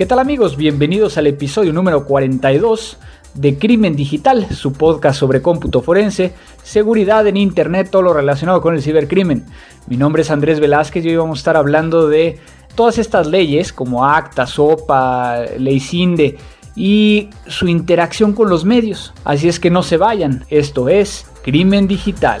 ¿Qué tal amigos? Bienvenidos al episodio número 42 de Crimen Digital, su podcast sobre cómputo forense, seguridad en Internet, todo lo relacionado con el cibercrimen. Mi nombre es Andrés Velázquez y hoy vamos a estar hablando de todas estas leyes como ACTA, SOPA, Ley CINDE y su interacción con los medios. Así es que no se vayan, esto es Crimen Digital.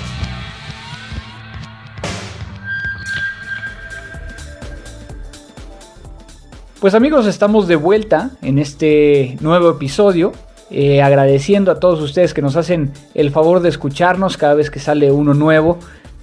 Pues amigos, estamos de vuelta en este nuevo episodio. Eh, agradeciendo a todos ustedes que nos hacen el favor de escucharnos cada vez que sale uno nuevo.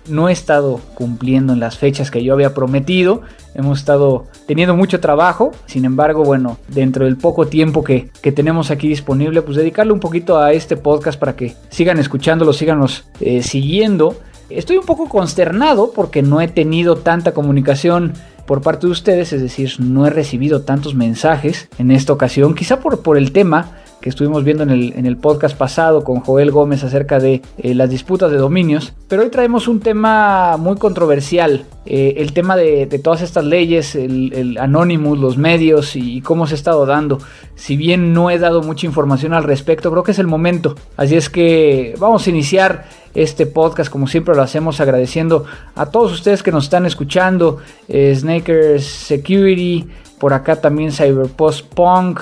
No he estado cumpliendo en las fechas que yo había prometido. Hemos estado teniendo mucho trabajo. Sin embargo, bueno, dentro del poco tiempo que, tenemos aquí disponible, pues dedicarle un poquito a este podcast para que sigan escuchándolo, síganos eh, siguiendo. Estoy un poco consternado porque no he tenido tanta comunicación por parte de ustedes, es decir, no he recibido tantos mensajes en esta ocasión, quizá por, por el tema que estuvimos viendo en el, en el podcast pasado con Joel Gómez acerca de eh, las disputas de dominios. Pero hoy traemos un tema muy controversial, eh, el tema de, todas estas leyes, el, Anonymous, los medios y, cómo se ha estado dando. Si bien no he dado mucha información al respecto, creo que es el momento. Así es que vamos a iniciar este podcast como siempre lo hacemos agradeciendo a todos ustedes que nos están escuchando, eh, Snakers Security, por acá también Cyberpost Punk,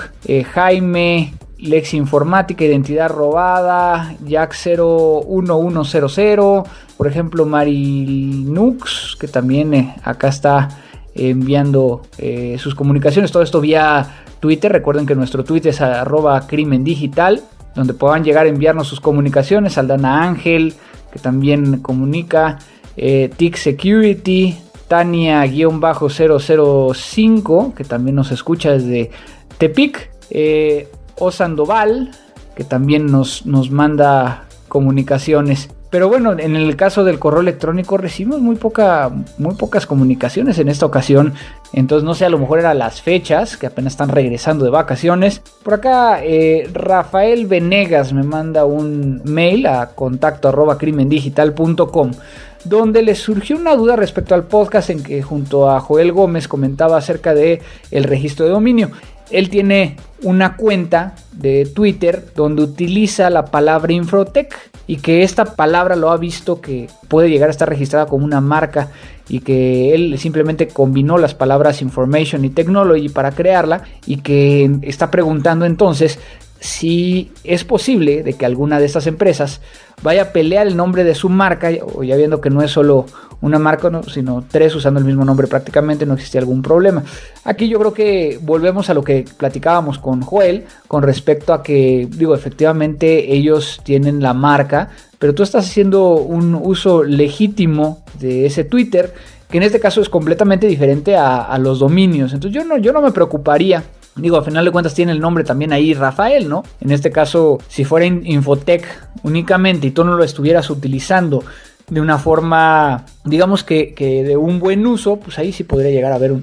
Jaime, Lex Informática, Identidad Robada, Jack 01100, por ejemplo Marinux, que también eh, acá está enviando eh, sus comunicaciones, todo esto vía Twitter, recuerden que nuestro Twitter es arroba crimen digital, donde puedan llegar a enviarnos sus comunicaciones, Aldana Ángel, que también comunica, eh, TIC Security, Tania-005, que también nos escucha desde Tepic, eh, o Sandoval, que también nos, nos manda comunicaciones. Pero bueno, en el caso del correo electrónico recibimos muy, poca, muy pocas comunicaciones en esta ocasión. Entonces no sé, a lo mejor eran las fechas, que apenas están regresando de vacaciones. Por acá, eh, Rafael Venegas me manda un mail a contacto arroba donde le surgió una duda respecto al podcast en que junto a Joel Gómez comentaba acerca de el registro de dominio él tiene una cuenta de Twitter donde utiliza la palabra Infrotech y que esta palabra lo ha visto que puede llegar a estar registrada como una marca y que él simplemente combinó las palabras Information y Technology para crearla y que está preguntando entonces si es posible de que alguna de estas empresas vaya a pelear el nombre de su marca, o ya viendo que no es solo una marca, sino tres usando el mismo nombre prácticamente, no existe algún problema. Aquí yo creo que volvemos a lo que platicábamos con Joel con respecto a que, digo, efectivamente ellos tienen la marca, pero tú estás haciendo un uso legítimo de ese Twitter, que en este caso es completamente diferente a, los dominios. Entonces yo no, yo no me preocuparía Digo, al final de cuentas tiene el nombre también ahí Rafael, ¿no? En este caso, si fuera Infotech únicamente y tú no lo estuvieras utilizando de una forma, digamos que, de un buen uso, pues ahí sí podría llegar a haber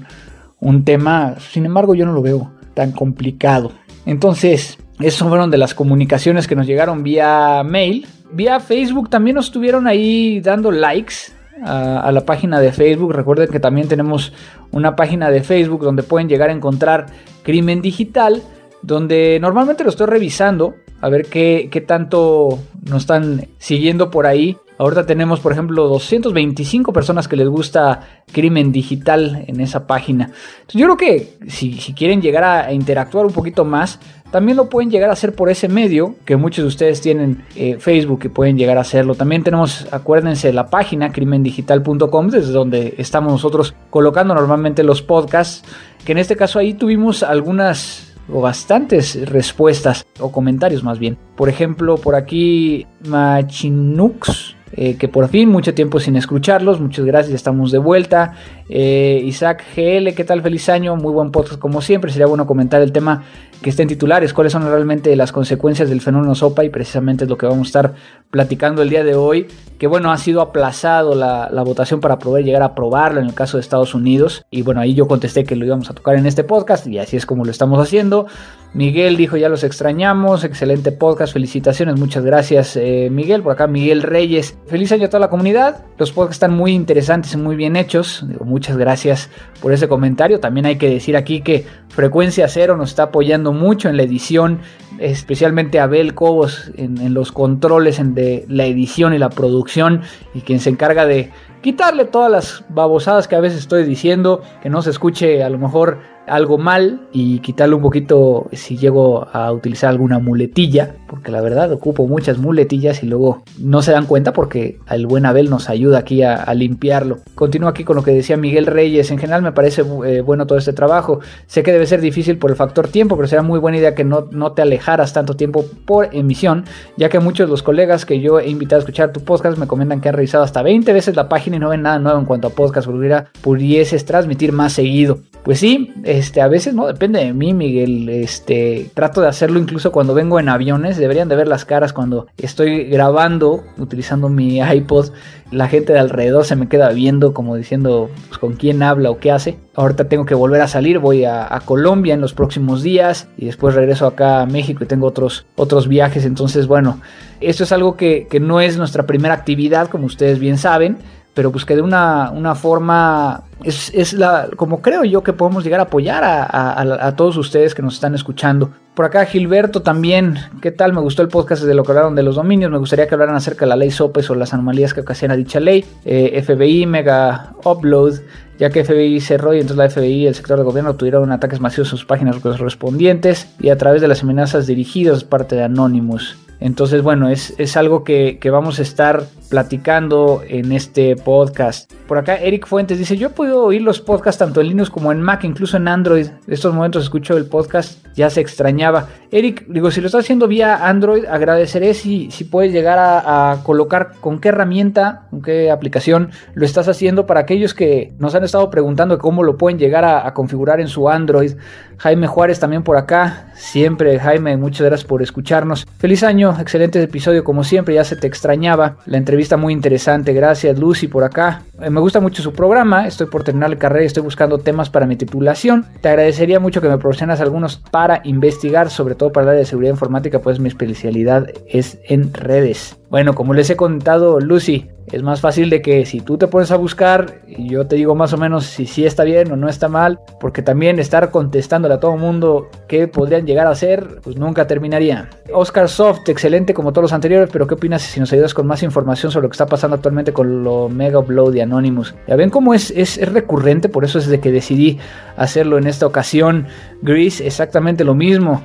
un, tema. Sin embargo, yo no lo veo tan complicado. Entonces, esas fueron de las comunicaciones que nos llegaron vía mail. Vía Facebook también nos estuvieron ahí dando likes a, la página de Facebook. Recuerden que también tenemos una página de Facebook donde pueden llegar a encontrar crimen digital, donde normalmente lo estoy revisando a ver qué, qué tanto nos están siguiendo por ahí. Ahorita tenemos, por ejemplo, 225 personas que les gusta crimen digital en esa página. yo creo que si, quieren llegar a, interactuar un poquito más, también lo pueden llegar a hacer por ese medio, que muchos de ustedes tienen eh, Facebook y pueden llegar a hacerlo. También tenemos, acuérdense, la página crimendigital.com, desde donde estamos nosotros colocando normalmente los podcasts, que en este caso ahí tuvimos algunas o bastantes respuestas o comentarios más bien. Por ejemplo, por aquí Machinux, eh, que por fin mucho tiempo sin escucharlos, muchas gracias, estamos de vuelta. Eh, Isaac GL, ¿qué tal? Feliz año, muy buen podcast como siempre. Sería bueno comentar el tema que está en titulares, cuáles son realmente las consecuencias del fenómeno SOPA y precisamente es lo que vamos a estar platicando el día de hoy, que bueno, ha sido aplazado la, la votación para poder llegar a aprobarlo en el caso de Estados Unidos y bueno, ahí yo contesté que lo íbamos a tocar en este podcast y así es como lo estamos haciendo. Miguel dijo ya los extrañamos, excelente podcast, felicitaciones, muchas gracias eh, Miguel, por acá Miguel Reyes, feliz año a toda la comunidad, los podcasts están muy interesantes y muy bien hechos, muchas gracias por ese comentario, también hay que decir aquí que Frecuencia Cero nos está apoyando mucho en la edición, especialmente Abel Cobos en, en los controles en de la edición y la producción y quien se encarga de quitarle todas las babosadas que a veces estoy diciendo, que no se escuche a lo mejor algo mal y quitarle un poquito si llego a utilizar alguna muletilla, porque la verdad ocupo muchas muletillas y luego no se dan cuenta porque el buen Abel nos ayuda aquí a, limpiarlo. Continúo aquí con lo que decía Miguel Reyes, en general me parece eh, bueno todo este trabajo, sé que debe ser difícil por el factor tiempo, pero será muy buena idea que no, no te alejaras tanto tiempo por emisión, ya que muchos de los colegas que yo he invitado a escuchar tu podcast me comentan que han revisado hasta 20 veces la página y no ven nada nuevo en cuanto a podcast, pudiera, pudieses transmitir más seguido. Pues sí, este, a veces no depende de mí, Miguel. Este, trato de hacerlo incluso cuando vengo en aviones. Deberían de ver las caras cuando estoy grabando utilizando mi iPod. La gente de alrededor se me queda viendo como diciendo pues, con quién habla o qué hace. Ahorita tengo que volver a salir, voy a, a, Colombia en los próximos días y después regreso acá a México y tengo otros, otros viajes. Entonces, bueno, esto es algo que, que no es nuestra primera actividad, como ustedes bien saben pero pues que de una, una forma es, es, la como creo yo que podemos llegar a apoyar a, a, todos ustedes que nos están escuchando. Por acá Gilberto también, ¿qué tal? Me gustó el podcast de lo que hablaron de los dominios, me gustaría que hablaran acerca de la ley SOPES o las anomalías que ocasiona dicha ley, eh, FBI, Mega Upload, ya que FBI cerró y entonces la FBI y el sector de gobierno tuvieron ataques masivos a sus páginas correspondientes y a través de las amenazas dirigidas parte de Anonymous. Entonces, bueno, es, es algo que, que, vamos a estar platicando en este podcast. Por acá, Eric Fuentes dice: Yo he podido oír los podcasts tanto en Linux como en Mac, incluso en Android. En estos momentos escucho el podcast, ya se extrañaba. Eric, digo, si lo estás haciendo vía Android, agradeceré si, si puedes llegar a, colocar con qué herramienta, con qué aplicación lo estás haciendo para aquellos que nos han estado preguntando cómo lo pueden llegar a, a configurar en su Android. Jaime Juárez también por acá. Siempre, Jaime, muchas gracias por escucharnos. Feliz año excelente episodio como siempre, ya se te extrañaba. La entrevista muy interesante, gracias Lucy por acá. Eh, me gusta mucho su programa, estoy por terminar la carrera y estoy buscando temas para mi titulación. Te agradecería mucho que me proporcionas algunos para investigar, sobre todo para el área de seguridad informática, pues mi especialidad es en redes. Bueno, como les he contado, Lucy, es más fácil de que si tú te pones a buscar y yo te digo más o menos si sí está bien o no está mal, porque también estar contestándole a todo el mundo qué podrían llegar a ser, pues nunca terminaría. Oscar Soft, excelente como todos los anteriores, pero ¿qué opinas si nos ayudas con más información sobre lo que está pasando actualmente con lo Mega Upload de Anonymous? Ya ven cómo es, es, recurrente, por eso es de que decidí hacerlo en esta ocasión. Gris, exactamente lo mismo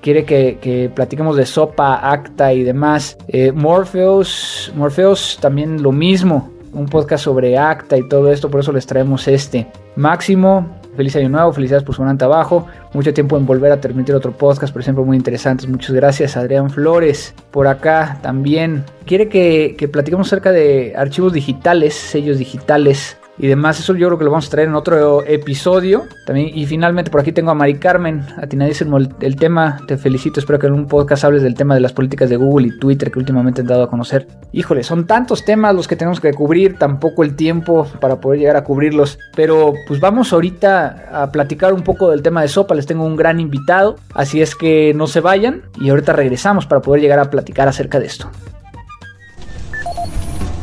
quiere que, que, platiquemos de Sopa, Acta y demás. Eh, Morpheus, también lo mismo, un podcast sobre Acta y todo esto, por eso les traemos este. Máximo, feliz año nuevo, felicidades por su gran trabajo, mucho tiempo en volver a transmitir otro podcast, por ejemplo, muy interesantes, muchas gracias. Adrián Flores, por acá también, quiere que, que platiquemos acerca de archivos digitales, sellos digitales y demás. Eso yo creo que lo vamos a traer en otro episodio. También, y finalmente por aquí tengo a Mari Carmen, atinadísimo el, el tema. Te felicito, espero que en un podcast hables del tema de las políticas de Google y Twitter que últimamente han dado a conocer. Híjole, son tantos temas los que tenemos que cubrir, tampoco el tiempo para poder llegar a cubrirlos. Pero pues vamos ahorita a platicar un poco del tema de sopa. Les tengo un gran invitado, así es que no se vayan y ahorita regresamos para poder llegar a platicar acerca de esto.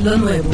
Lo nuevo.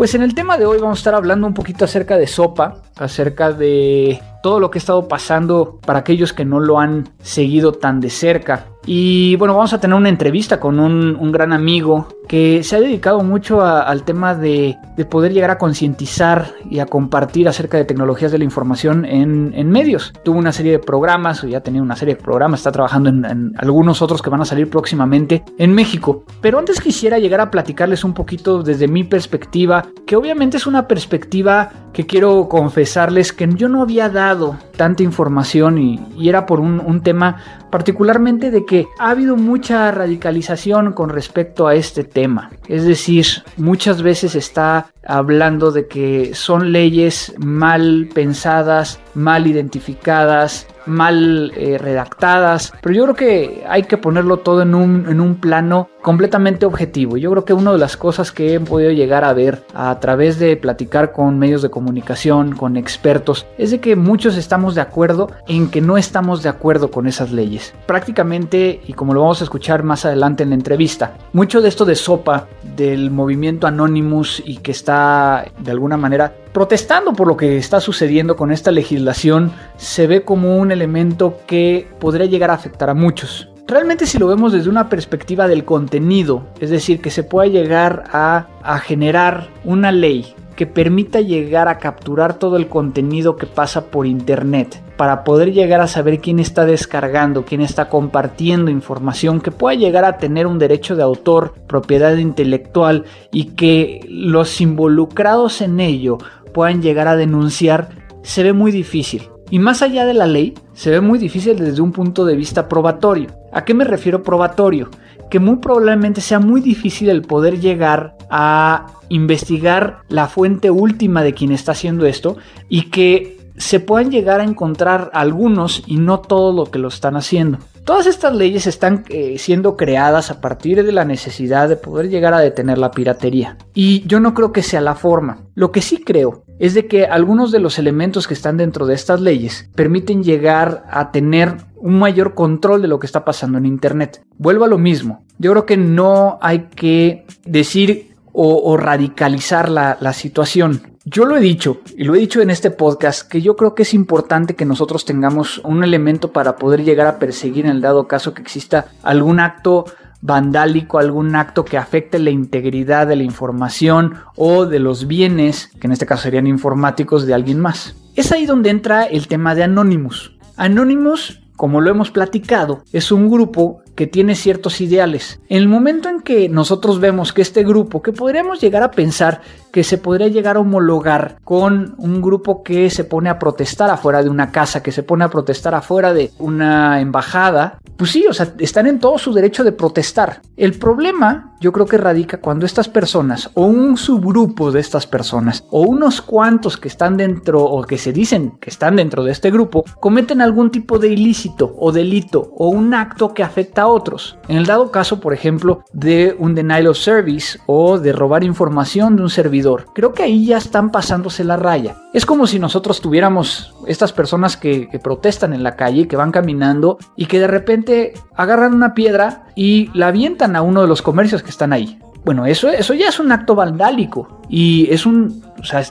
Pues en el tema de hoy vamos a estar hablando un poquito acerca de sopa, acerca de todo lo que ha estado pasando para aquellos que no lo han seguido tan de cerca. Y bueno, vamos a tener una entrevista con un, gran amigo que se ha dedicado mucho al tema de, de, poder llegar a concientizar y a compartir acerca de tecnologías de la información en, medios. Tuvo una serie de programas, o ya tenía una serie de programas, está trabajando en, algunos otros que van a salir próximamente en México. Pero antes quisiera llegar a platicarles un poquito desde mi perspectiva, que obviamente es una perspectiva que quiero confesarles que yo no había dado tanta información y, y era por un, un tema particularmente de que ha habido mucha radicalización con respecto a este tema. Es decir, muchas veces está hablando de que son leyes mal pensadas, mal identificadas, mal eh, redactadas, pero yo creo que hay que ponerlo todo en un, en un plano completamente objetivo. Yo creo que una de las cosas que he podido llegar a ver a través de platicar con medios de comunicación, con expertos, es de que muchos estamos de acuerdo en que no estamos de acuerdo con esas leyes. Prácticamente, y como lo vamos a escuchar más adelante en la entrevista, mucho de esto de sopa del movimiento Anonymous y que está de alguna manera protestando por lo que está sucediendo con esta legislación se ve como un elemento que podría llegar a afectar a muchos. Realmente si lo vemos desde una perspectiva del contenido, es decir, que se pueda llegar a, generar una ley que permita llegar a capturar todo el contenido que pasa por internet para poder llegar a saber quién está descargando, quién está compartiendo información que pueda llegar a tener un derecho de autor, propiedad intelectual y que los involucrados en ello puedan llegar a denunciar, se ve muy difícil. Y más allá de la ley, se ve muy difícil desde un punto de vista probatorio. ¿A qué me refiero probatorio? Que muy probablemente sea muy difícil el poder llegar a investigar la fuente última de quien está haciendo esto y que se puedan llegar a encontrar algunos y no todo lo que lo están haciendo. Todas estas leyes están eh, siendo creadas a partir de la necesidad de poder llegar a detener la piratería. Y yo no creo que sea la forma. Lo que sí creo es de que algunos de los elementos que están dentro de estas leyes permiten llegar a tener un mayor control de lo que está pasando en Internet. Vuelvo a lo mismo. Yo creo que no hay que decir o, radicalizar la, la situación. Yo lo he dicho y lo he dicho en este podcast que yo creo que es importante que nosotros tengamos un elemento para poder llegar a perseguir en el dado caso que exista algún acto vandálico, algún acto que afecte la integridad de la información o de los bienes, que en este caso serían informáticos, de alguien más. Es ahí donde entra el tema de Anonymous. Anonymous, como lo hemos platicado, es un grupo que tiene ciertos ideales. En el momento en que nosotros vemos que este grupo, que podríamos llegar a pensar que se podría llegar a homologar con un grupo que se pone a protestar afuera de una casa, que se pone a protestar afuera de una embajada, pues sí, o sea, están en todo su derecho de protestar. El problema yo creo que radica cuando estas personas o un subgrupo de estas personas o unos cuantos que están dentro o que se dicen que están dentro de este grupo cometen algún tipo de ilícito o delito o un acto que afecta a otros. En el dado caso, por ejemplo, de un denial of service o de robar información de un servidor, creo que ahí ya están pasándose la raya. Es como si nosotros tuviéramos estas personas que, protestan en la calle, que van caminando y que de repente agarran una piedra y la avientan a uno de los comercios que están ahí. Bueno, eso, eso ya es un acto vandálico y es, un,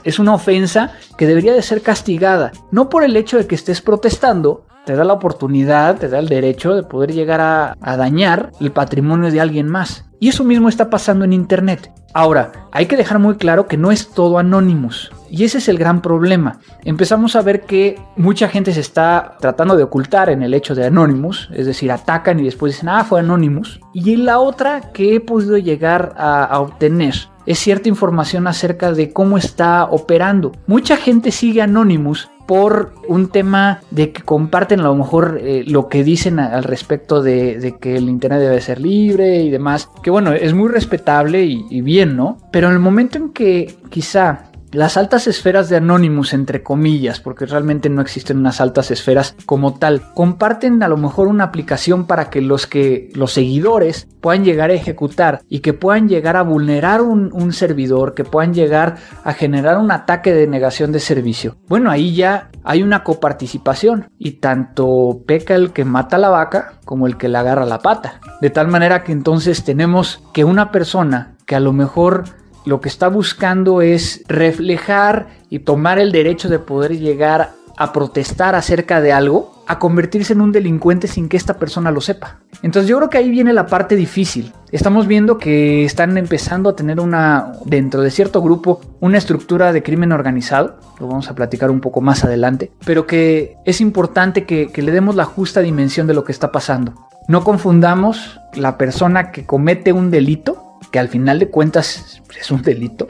es una ofensa que debería de ser castigada, no por el hecho de que estés protestando, te da la oportunidad, te da el derecho de poder llegar a, dañar el patrimonio de alguien más. Y eso mismo está pasando en Internet. Ahora, hay que dejar muy claro que no es todo Anonymous. Y ese es el gran problema. Empezamos a ver que mucha gente se está tratando de ocultar en el hecho de Anonymous, es decir, atacan y después dicen, ah, fue Anonymous. Y la otra que he podido llegar a, a obtener es cierta información acerca de cómo está operando. Mucha gente sigue Anonymous por un tema de que comparten a lo mejor eh, lo que dicen al respecto de, que el Internet debe ser libre y demás, que bueno, es muy respetable y, y bien, ¿no? Pero en el momento en que quizá las altas esferas de Anonymous, entre comillas, porque realmente no existen unas altas esferas como tal, comparten a lo mejor una aplicación para que los que los seguidores puedan llegar a ejecutar y que puedan llegar a vulnerar un, servidor, que puedan llegar a generar un ataque de negación de servicio. Bueno, ahí ya hay una coparticipación y tanto peca el que mata la vaca como el que le agarra la pata. De tal manera que entonces tenemos que una persona que a lo mejor lo que está buscando es reflejar y tomar el derecho de poder llegar a protestar acerca de algo, a convertirse en un delincuente sin que esta persona lo sepa. Entonces yo creo que ahí viene la parte difícil. Estamos viendo que están empezando a tener una, dentro de cierto grupo, una estructura de crimen organizado, lo vamos a platicar un poco más adelante, pero que es importante que, que le demos la justa dimensión de lo que está pasando. No confundamos la persona que comete un delito que al final de cuentas es un delito,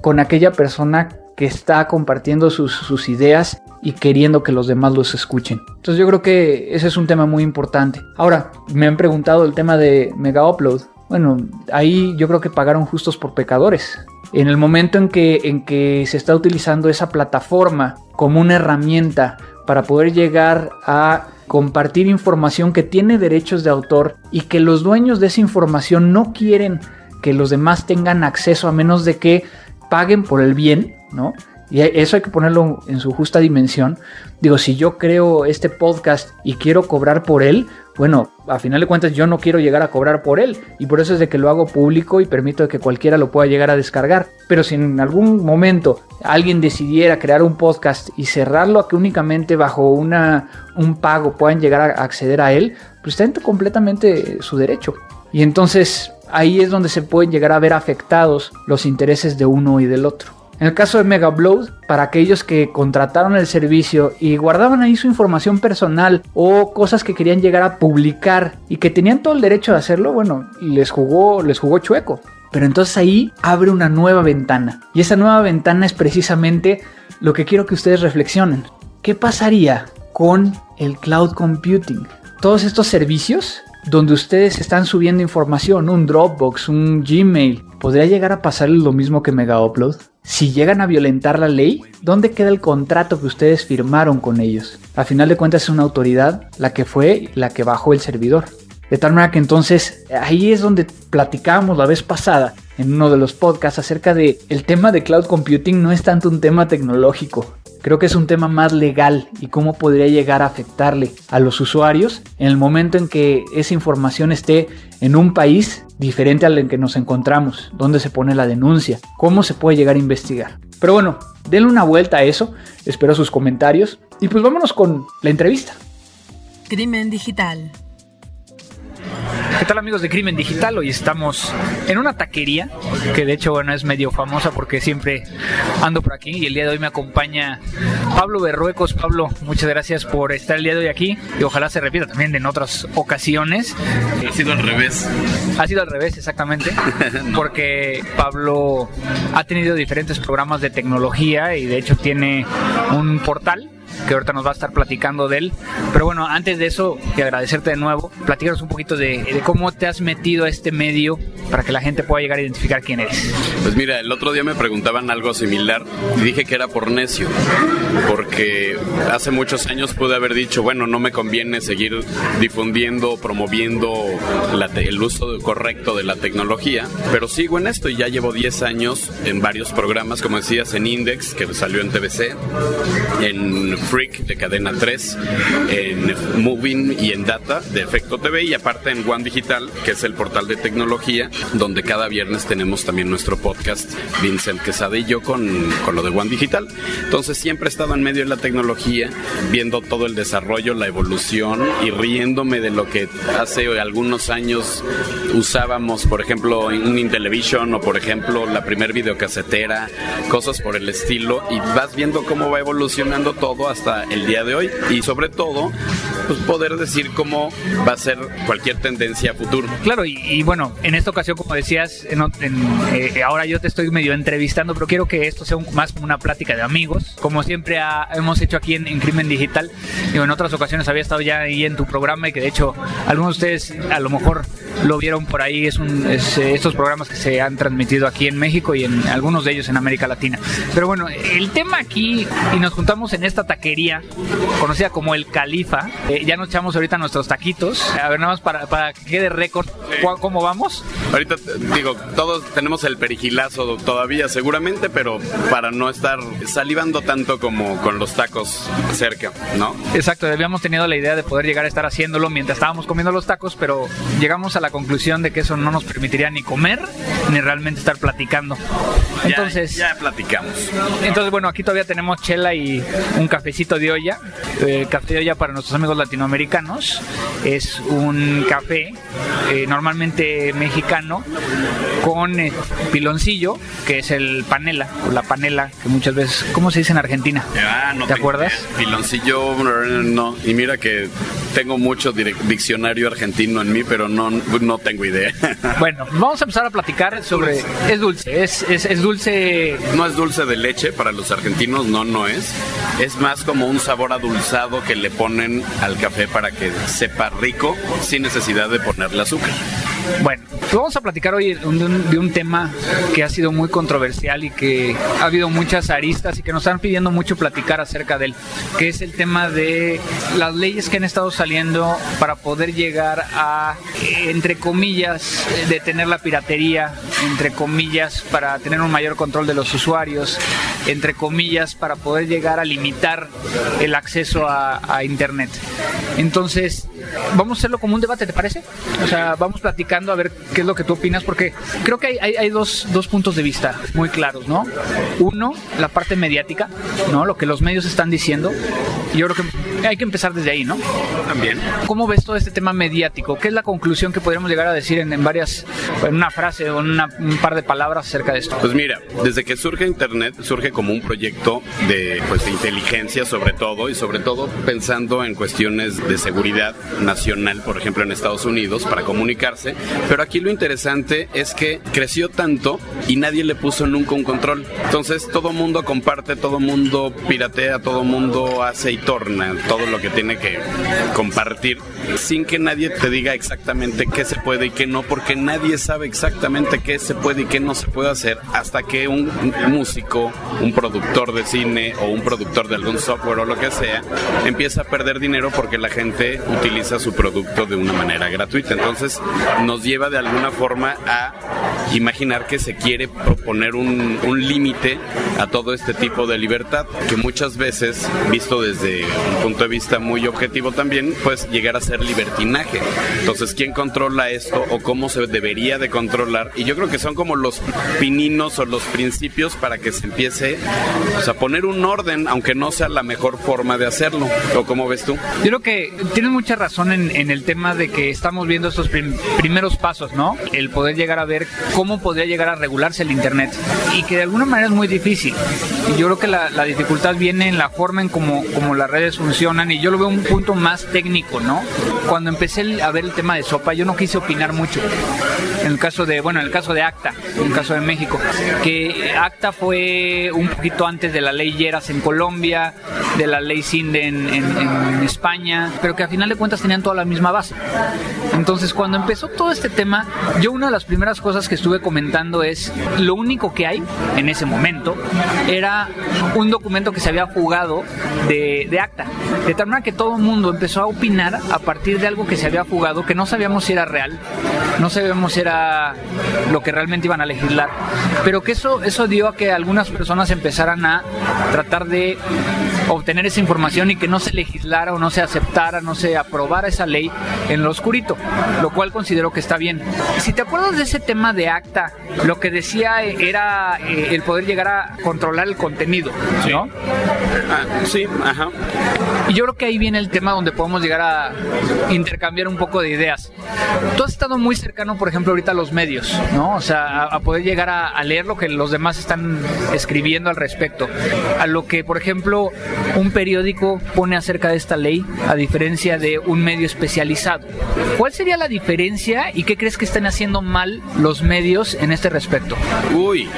con aquella persona que está compartiendo sus, ideas y queriendo que los demás los escuchen. Entonces yo creo que ese es un tema muy importante. Ahora, me han preguntado el tema de Mega Upload. Bueno, ahí yo creo que pagaron justos por pecadores. En el momento en que, en que se está utilizando esa plataforma como una herramienta para poder llegar a compartir información que tiene derechos de autor y que los dueños de esa información no quieren que los demás tengan acceso a menos de que paguen por el bien, ¿no? Y eso hay que ponerlo en su justa dimensión. Digo, si yo creo este podcast y quiero cobrar por él, bueno, a final de cuentas yo no quiero llegar a cobrar por él y por eso es de que lo hago público y permito que cualquiera lo pueda llegar a descargar. Pero si en algún momento alguien decidiera crear un podcast y cerrarlo a que únicamente bajo una, un pago puedan llegar a acceder a él, pues está completamente su derecho. Y entonces ahí es donde se pueden llegar a ver afectados los intereses de uno y del otro. En el caso de Mega para aquellos que contrataron el servicio y guardaban ahí su información personal o cosas que querían llegar a publicar y que tenían todo el derecho de hacerlo, bueno, les jugó, les jugó chueco. Pero entonces ahí abre una nueva ventana. Y esa nueva ventana es precisamente lo que quiero que ustedes reflexionen. ¿Qué pasaría con el cloud computing? Todos estos servicios donde ustedes están subiendo información, un Dropbox, un Gmail, ¿podría llegar a pasar lo mismo que Mega Upload? Si llegan a violentar la ley, ¿dónde queda el contrato que ustedes firmaron con ellos? A final de cuentas es una autoridad la que fue la que bajó el servidor. De tal manera que entonces ahí es donde platicábamos la vez pasada en uno de los podcasts acerca de el tema de cloud computing no es tanto un tema tecnológico, Creo que es un tema más legal y cómo podría llegar a afectarle a los usuarios en el momento en que esa información esté en un país diferente al en que nos encontramos, dónde se pone la denuncia, cómo se puede llegar a investigar. Pero bueno, denle una vuelta a eso, espero sus comentarios y pues vámonos con la entrevista. Crimen digital. ¿Qué tal amigos de Crimen Digital? Hoy estamos en una taquería que de hecho bueno es medio famosa porque siempre ando por aquí y el día de hoy me acompaña Pablo Berruecos. Pablo, muchas gracias por estar el día de hoy aquí y ojalá se repita también en otras ocasiones. Ha sido al revés. Ha sido al revés, exactamente. Porque Pablo ha tenido diferentes programas de tecnología y de hecho tiene un portal que ahorita nos va a estar platicando de él. Pero bueno, antes de eso, que agradecerte de nuevo, platícanos un poquito de, cómo te has metido a este medio para que la gente pueda llegar a identificar quién eres. Pues mira, el otro día me preguntaban algo similar y dije que era por necio, porque hace muchos años pude haber dicho, bueno, no me conviene seguir difundiendo, promoviendo el uso correcto de la tecnología, pero sigo en esto y ya llevo 10 años en varios programas, como decías, en Index, que salió en TVC, en Freak de Cadena 3, en Moving y en Data de Efecto TV y aparte en One Digital, que es el portal de tecnología, donde cada viernes tenemos también nuestro podcast, Vincent Quesada y yo con, con lo de One Digital. Entonces siempre he estado en medio de la tecnología, viendo todo el desarrollo, la evolución y riéndome de lo que hace algunos años usábamos, por ejemplo, un Intellivision o por ejemplo la primer videocasetera, cosas por el estilo y vas viendo cómo va evolucionando todo hasta el día de hoy y sobre todo pues poder decir cómo va a ser cualquier tendencia futuro. Claro, y, bueno, en esta ocasión, como decías, en, eh, ahora yo te estoy medio entrevistando, pero quiero que esto sea más como una plática de amigos, como siempre hemos hecho aquí en, Crimen Digital. y en otras ocasiones había estado ya ahí en tu programa y que de hecho algunos de ustedes a lo mejor lo vieron por ahí, es, un, estos programas que se han transmitido aquí en México y en algunos de ellos en América Latina. Pero bueno, el tema aquí, y nos juntamos en esta taquería conocida como El Califa, eh, ya nos echamos ahorita nuestros taquitos, a ver nada más para, para que quede récord, ¿cómo vamos? Ahorita digo, todos tenemos el perigilazo todavía seguramente, pero para no estar salivando tanto como con los tacos cerca, ¿no? Exacto, habíamos tenido la idea de poder llegar a estar haciéndolo mientras estábamos comiendo los tacos, pero llegamos a la conclusión de que eso no nos permitiría ni comer ni realmente estar platicando. Entonces, ya, platicamos. Entonces, bueno, aquí todavía tenemos chela y un cafecito de olla. El café de olla para nuestros amigos latinoamericanos es un café eh, normalmente mexicano con eh, piloncillo, que es el panela, o la panela, que muchas veces, ¿cómo se dice en Argentina? Ah, no ¿Te, acuerdas? Piloncillo, no. Y mira que tengo mucho diccionario argentino en mí, pero no, no tengo idea. Bueno, vamos a empezar a platicar sobre... Es dulce, es, es, es dulce... No es dulce de leche para los argentinos, no, no es. Es más como un sabor adulzado que le ponen al café para que sepa rico sin necesidad de ponerle azúcar. Bueno, pues vamos a platicar hoy de un, de un, tema que ha sido muy controversial y que ha habido muchas aristas y que nos están pidiendo mucho platicar acerca de él, que es el tema de las leyes que han estado saliendo para poder llegar a, entre comillas, detener la piratería, entre comillas, para tener un mayor control de los usuarios, entre comillas, para poder llegar a limitar el acceso a, a Internet. Entonces, vamos a hacerlo como un debate, ¿te parece? O sea, vamos platicando a ver qué es lo que tú opinas, porque creo que hay, hay, hay dos, dos, puntos de vista muy claros, ¿no? Uno, la parte mediática, ¿no? Lo que los medios están diciendo. Y yo creo que hay que empezar desde ahí, ¿no? También. ¿Cómo ves todo este tema mediático? ¿Qué es la conclusión que podríamos llegar a decir en, en varias, en una frase o en una, un par de palabras acerca de esto? Pues mira, desde que surge Internet, surge como un proyecto de, pues, de inteligencia sobre todo, y sobre todo pensando en cuestiones de seguridad nacional, por ejemplo en Estados Unidos, para comunicarse. Pero aquí lo interesante es que creció tanto y nadie le puso nunca un control. Entonces todo mundo comparte, todo mundo piratea, todo mundo hace y torna todo lo que tiene que compartir sin que nadie te diga exactamente qué se puede y qué no, porque nadie sabe exactamente qué se puede y qué no se puede hacer hasta que un músico, un productor de cine o un productor de algún software o lo que sea empieza a perder dinero porque la gente utiliza su producto de una manera gratuita. Entonces nos lleva de alguna forma a imaginar que se quiere proponer un, un límite a todo este tipo de libertad que muchas veces, visto desde un punto de vista muy objetivo también, pues llegar a ser libertinaje. Entonces, ¿quién controla esto o cómo se debería de controlar? Y yo creo que son como los pininos o los principios para que se empiece pues, a poner un orden, aunque no sea la mejor forma de hacerlo. ¿O cómo ves tú? Yo creo que tienes mucha razón en, en el tema de que estamos viendo estos prim primeros pasos, ¿no? El poder llegar a ver cómo podría llegar a regularse el Internet y que de alguna manera es muy difícil. Yo creo que la, la dificultad viene en la forma en cómo como las redes funcionan y yo lo veo un punto más técnico, ¿no? Cuando empecé a ver el tema de sopa, yo no quise opinar mucho. En el caso de, bueno, en el caso de ACTA, en el caso de México, que ACTA fue un poquito antes de la ley Lleras en Colombia, de la ley CINDE en, en, en España, pero que a final de cuentas tenían toda la misma base. Entonces, cuando empezó todo este tema, yo una de las primeras cosas que estuve comentando es, lo único que hay en ese momento era un documento que se había fugado de, acta. De tal manera que todo el mundo empezó a opinar a partir de algo que se había fugado, que no sabíamos si era real, no sabíamos si era lo que realmente iban a legislar, pero que eso, eso dio a que algunas personas empezaran a tratar de obtener esa información y que no se legislara o no se aceptara, no se aprobara esa ley en lo oscurito, lo cual considero que está bien. Si te acuerdas de ese tema de acta, lo que decía era eh, el poder llegar a controlar el contenido, Sí. ¿no? Ah, sí, ajá. Y yo creo que ahí viene el tema donde podemos llegar a intercambiar un poco de ideas. Tú has estado muy cercano, por ejemplo, ahorita a los medios, ¿no? O sea, a, a poder llegar a, a, leer lo que los demás están escribiendo al respecto. A lo que, por ejemplo, un periódico pone acerca de esta ley, a diferencia de un medio especializado. ¿Cuál sería la diferencia y qué crees que están haciendo mal los medios en este respecto? Uy,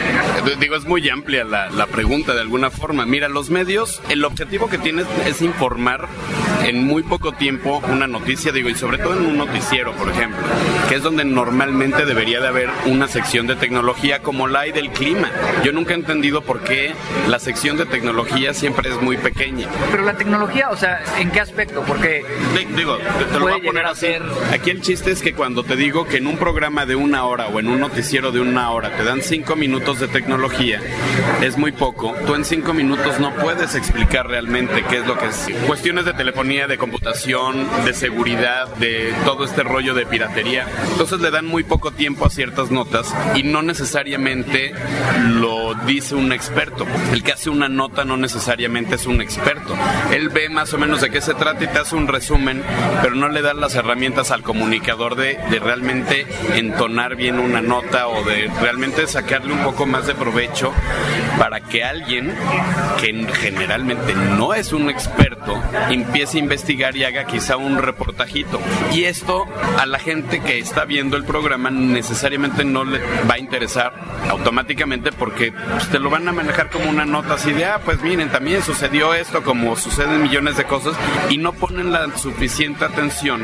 digo, es muy amplia la, la pregunta de alguna forma. Mira, los medios, el objetivo que tienen es informar en muy poco tiempo una noticia, digo, y sobre todo en un noticiero, por ejemplo, que es donde normalmente debería de haber una sección de tecnología como la hay del clima. Yo nunca he entendido por qué la sección de tecnología siempre es muy pequeña. Pero la tecnología, o sea, ¿en qué aspecto? Porque digo, te, te lo voy a poner así. Ser... Aquí el chiste es que cuando te digo que en un programa de una hora o en un noticiero de una hora te dan cinco minutos de tecnología, es muy poco. Tú en cinco minutos no puedes explicar realmente qué es lo que es. Cuestiones de telefonía, de computación, de seguridad, de todo este rollo de piratería. Entonces le dan muy poco tiempo a ciertas notas y no necesariamente lo dice un experto. El que hace una nota no necesariamente es un experto. Él ve más o menos de qué se trata y te hace un resumen, pero no le dan las herramientas al comunicador de, de realmente entonar bien una nota o de realmente sacarle un poco más de provecho para que alguien que generalmente no es un experto empiece a investigar y haga quizá un reportajito. Y esto a la gente que está viendo el programa necesariamente no le va a interesar automáticamente porque pues, te lo van a manejar como una nota así de, ah, pues miren, también sucedió esto como suceden millones de cosas y no ponen la suficiente atención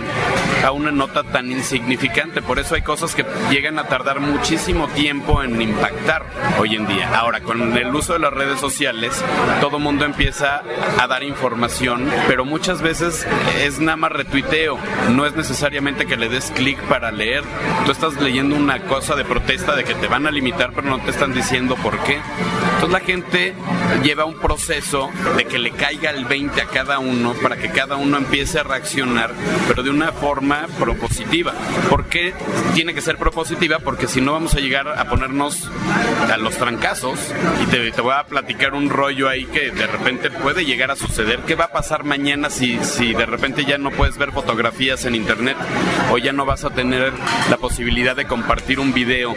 a una nota tan insignificante. Por eso hay cosas que llegan a tardar muchísimo tiempo en impactar hoy en día. Ahora, con el uso de las redes sociales, todo mundo empieza a dar información, pero muchas veces es nada más retuiteo, no es necesariamente que le des clic para leer. Tú estás leyendo una cosa de protesta de que te van a limitar, pero no te están diciendo por qué. Entonces la gente lleva un proceso de que le caiga el 20 a cada uno para que cada uno empiece a reaccionar, pero de una forma propositiva. ¿Por qué tiene que ser propositiva? Porque si no vamos a llegar a ponernos a los trancazos y te, te voy a platicar un rollo ahí que de repente puede llegar a suceder. ¿Qué va a pasar mañana si, si de repente ya no puedes ver fotografías en internet o ya no vas a tener la posibilidad de compartir un video?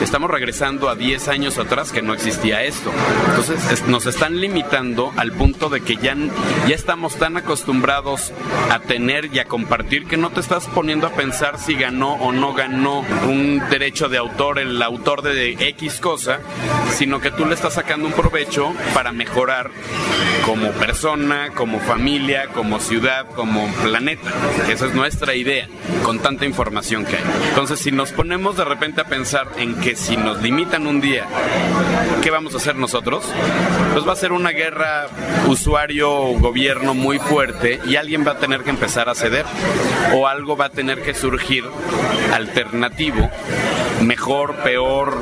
Estamos regresando a 10 años atrás que no existía esto. Entonces nos están limitando al punto de que ya, ya estamos tan acostumbrados a tener y a compartir que no te estás poniendo a pensar si ganó o no ganó un derecho de autor el autor de X cosa, sino que tú le estás sacando un provecho para mejorar como persona, como familia, como ciudad, como planeta. Esa es nuestra idea con tanta información que hay. Entonces, si nos ponemos de repente a pensar en que si nos limitan un día, ¿qué vamos a hacer nosotros? Pues va a ser una guerra usuario-gobierno muy fuerte y alguien va a tener que empezar a ceder o algo va a tener que surgir alternativo mejor, peor,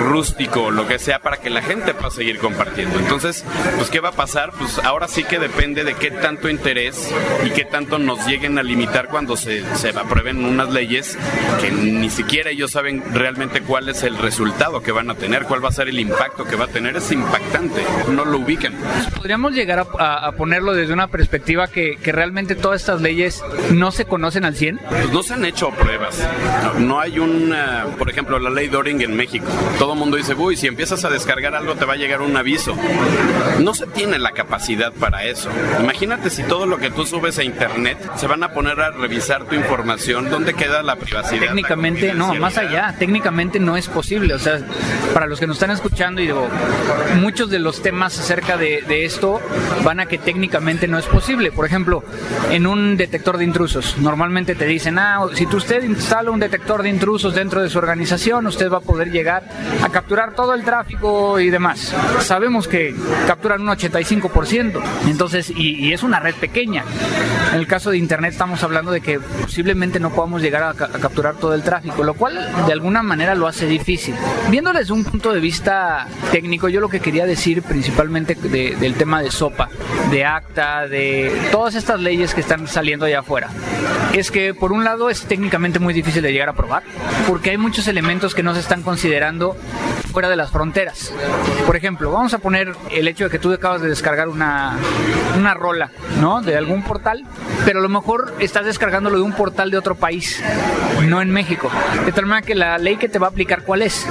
rústico, lo que sea, para que la gente pueda seguir compartiendo. Entonces, pues, ¿qué va a pasar? Pues ahora sí que depende de qué tanto interés y qué tanto nos lleguen a limitar cuando se, se aprueben unas leyes que ni siquiera ellos saben realmente cuál es el resultado que van a tener, cuál va a ser el impacto que va a tener. Es impactante, no lo ubican. Podríamos llegar a, ponerlo desde una perspectiva que, que, realmente todas estas leyes no se conocen al 100. Pues no se han hecho pruebas. No, no hay una, por ejemplo, ejemplo, la ley Doring en México. Todo el mundo dice, uy, si empiezas a descargar algo te va a llegar un aviso. No se tiene la capacidad para eso. Imagínate si todo lo que tú subes a internet se van a poner a revisar tu información, ¿dónde queda la privacidad? Técnicamente, no, más allá, técnicamente no es posible. O sea, para los que nos están escuchando y digo, muchos de los temas acerca de, de esto van a que técnicamente no es posible. Por ejemplo, en un detector de intrusos, normalmente te dicen, ah, si tú usted instala un detector de intrusos dentro de su organización, usted va a poder llegar a capturar todo el tráfico y demás. Sabemos que capturan un 85%, entonces, y, es una red pequeña. En el caso de Internet estamos hablando de que posiblemente no podamos llegar a, capturar todo el tráfico, lo cual de alguna manera lo hace difícil. Viendo desde un punto de vista técnico, yo lo que quería decir principalmente del tema de SOPA, de ACTA, de todas estas leyes que están saliendo allá afuera, es que por un lado es técnicamente muy difícil de llegar a probar, porque hay muchos elementos que no se están considerando fuera de las fronteras. Por ejemplo, vamos a poner el hecho de que tú acabas de descargar una, una rola, ¿no? De algún portal, pero a lo mejor estás descargándolo de un portal de otro país, no en México. De tal manera que la ley que te va a aplicar, ¿cuál es?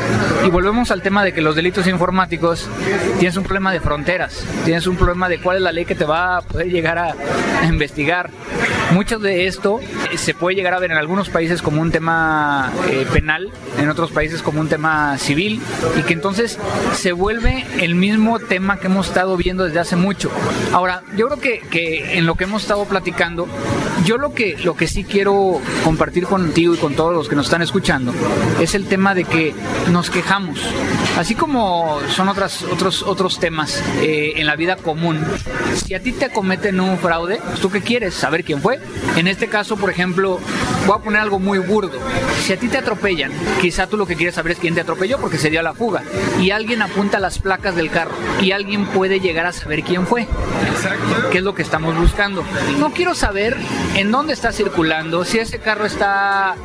Y volvemos al tema de que los delitos informáticos tienes un problema de fronteras, tienes un problema de cuál es la ley que te va a poder llegar a, a investigar. Mucho de esto se puede llegar a ver en algunos países como un tema eh, penal, en otros países como un tema civil, y que entonces se vuelve el mismo tema que hemos estado viendo desde hace mucho. Ahora, yo creo que, que en lo que hemos estado platicando, yo lo que, lo que sí quiero compartir contigo y con todos los que nos están escuchando es el tema de que nos quejamos, así como son otras, otros, otros temas eh, en la vida común. Si a ti te acometen un fraude, ¿tú qué quieres? ¿Saber quién fue? En este caso, por ejemplo, voy a poner algo muy burdo. Si a ti te atropellan, quizá tú lo que quieres saber es quién te atropelló porque se dio la fuga. Y alguien apunta las placas del carro y alguien puede llegar a saber quién fue. Exacto. ¿Qué es lo que estamos buscando? No quiero saber en dónde está circulando, si ese carro está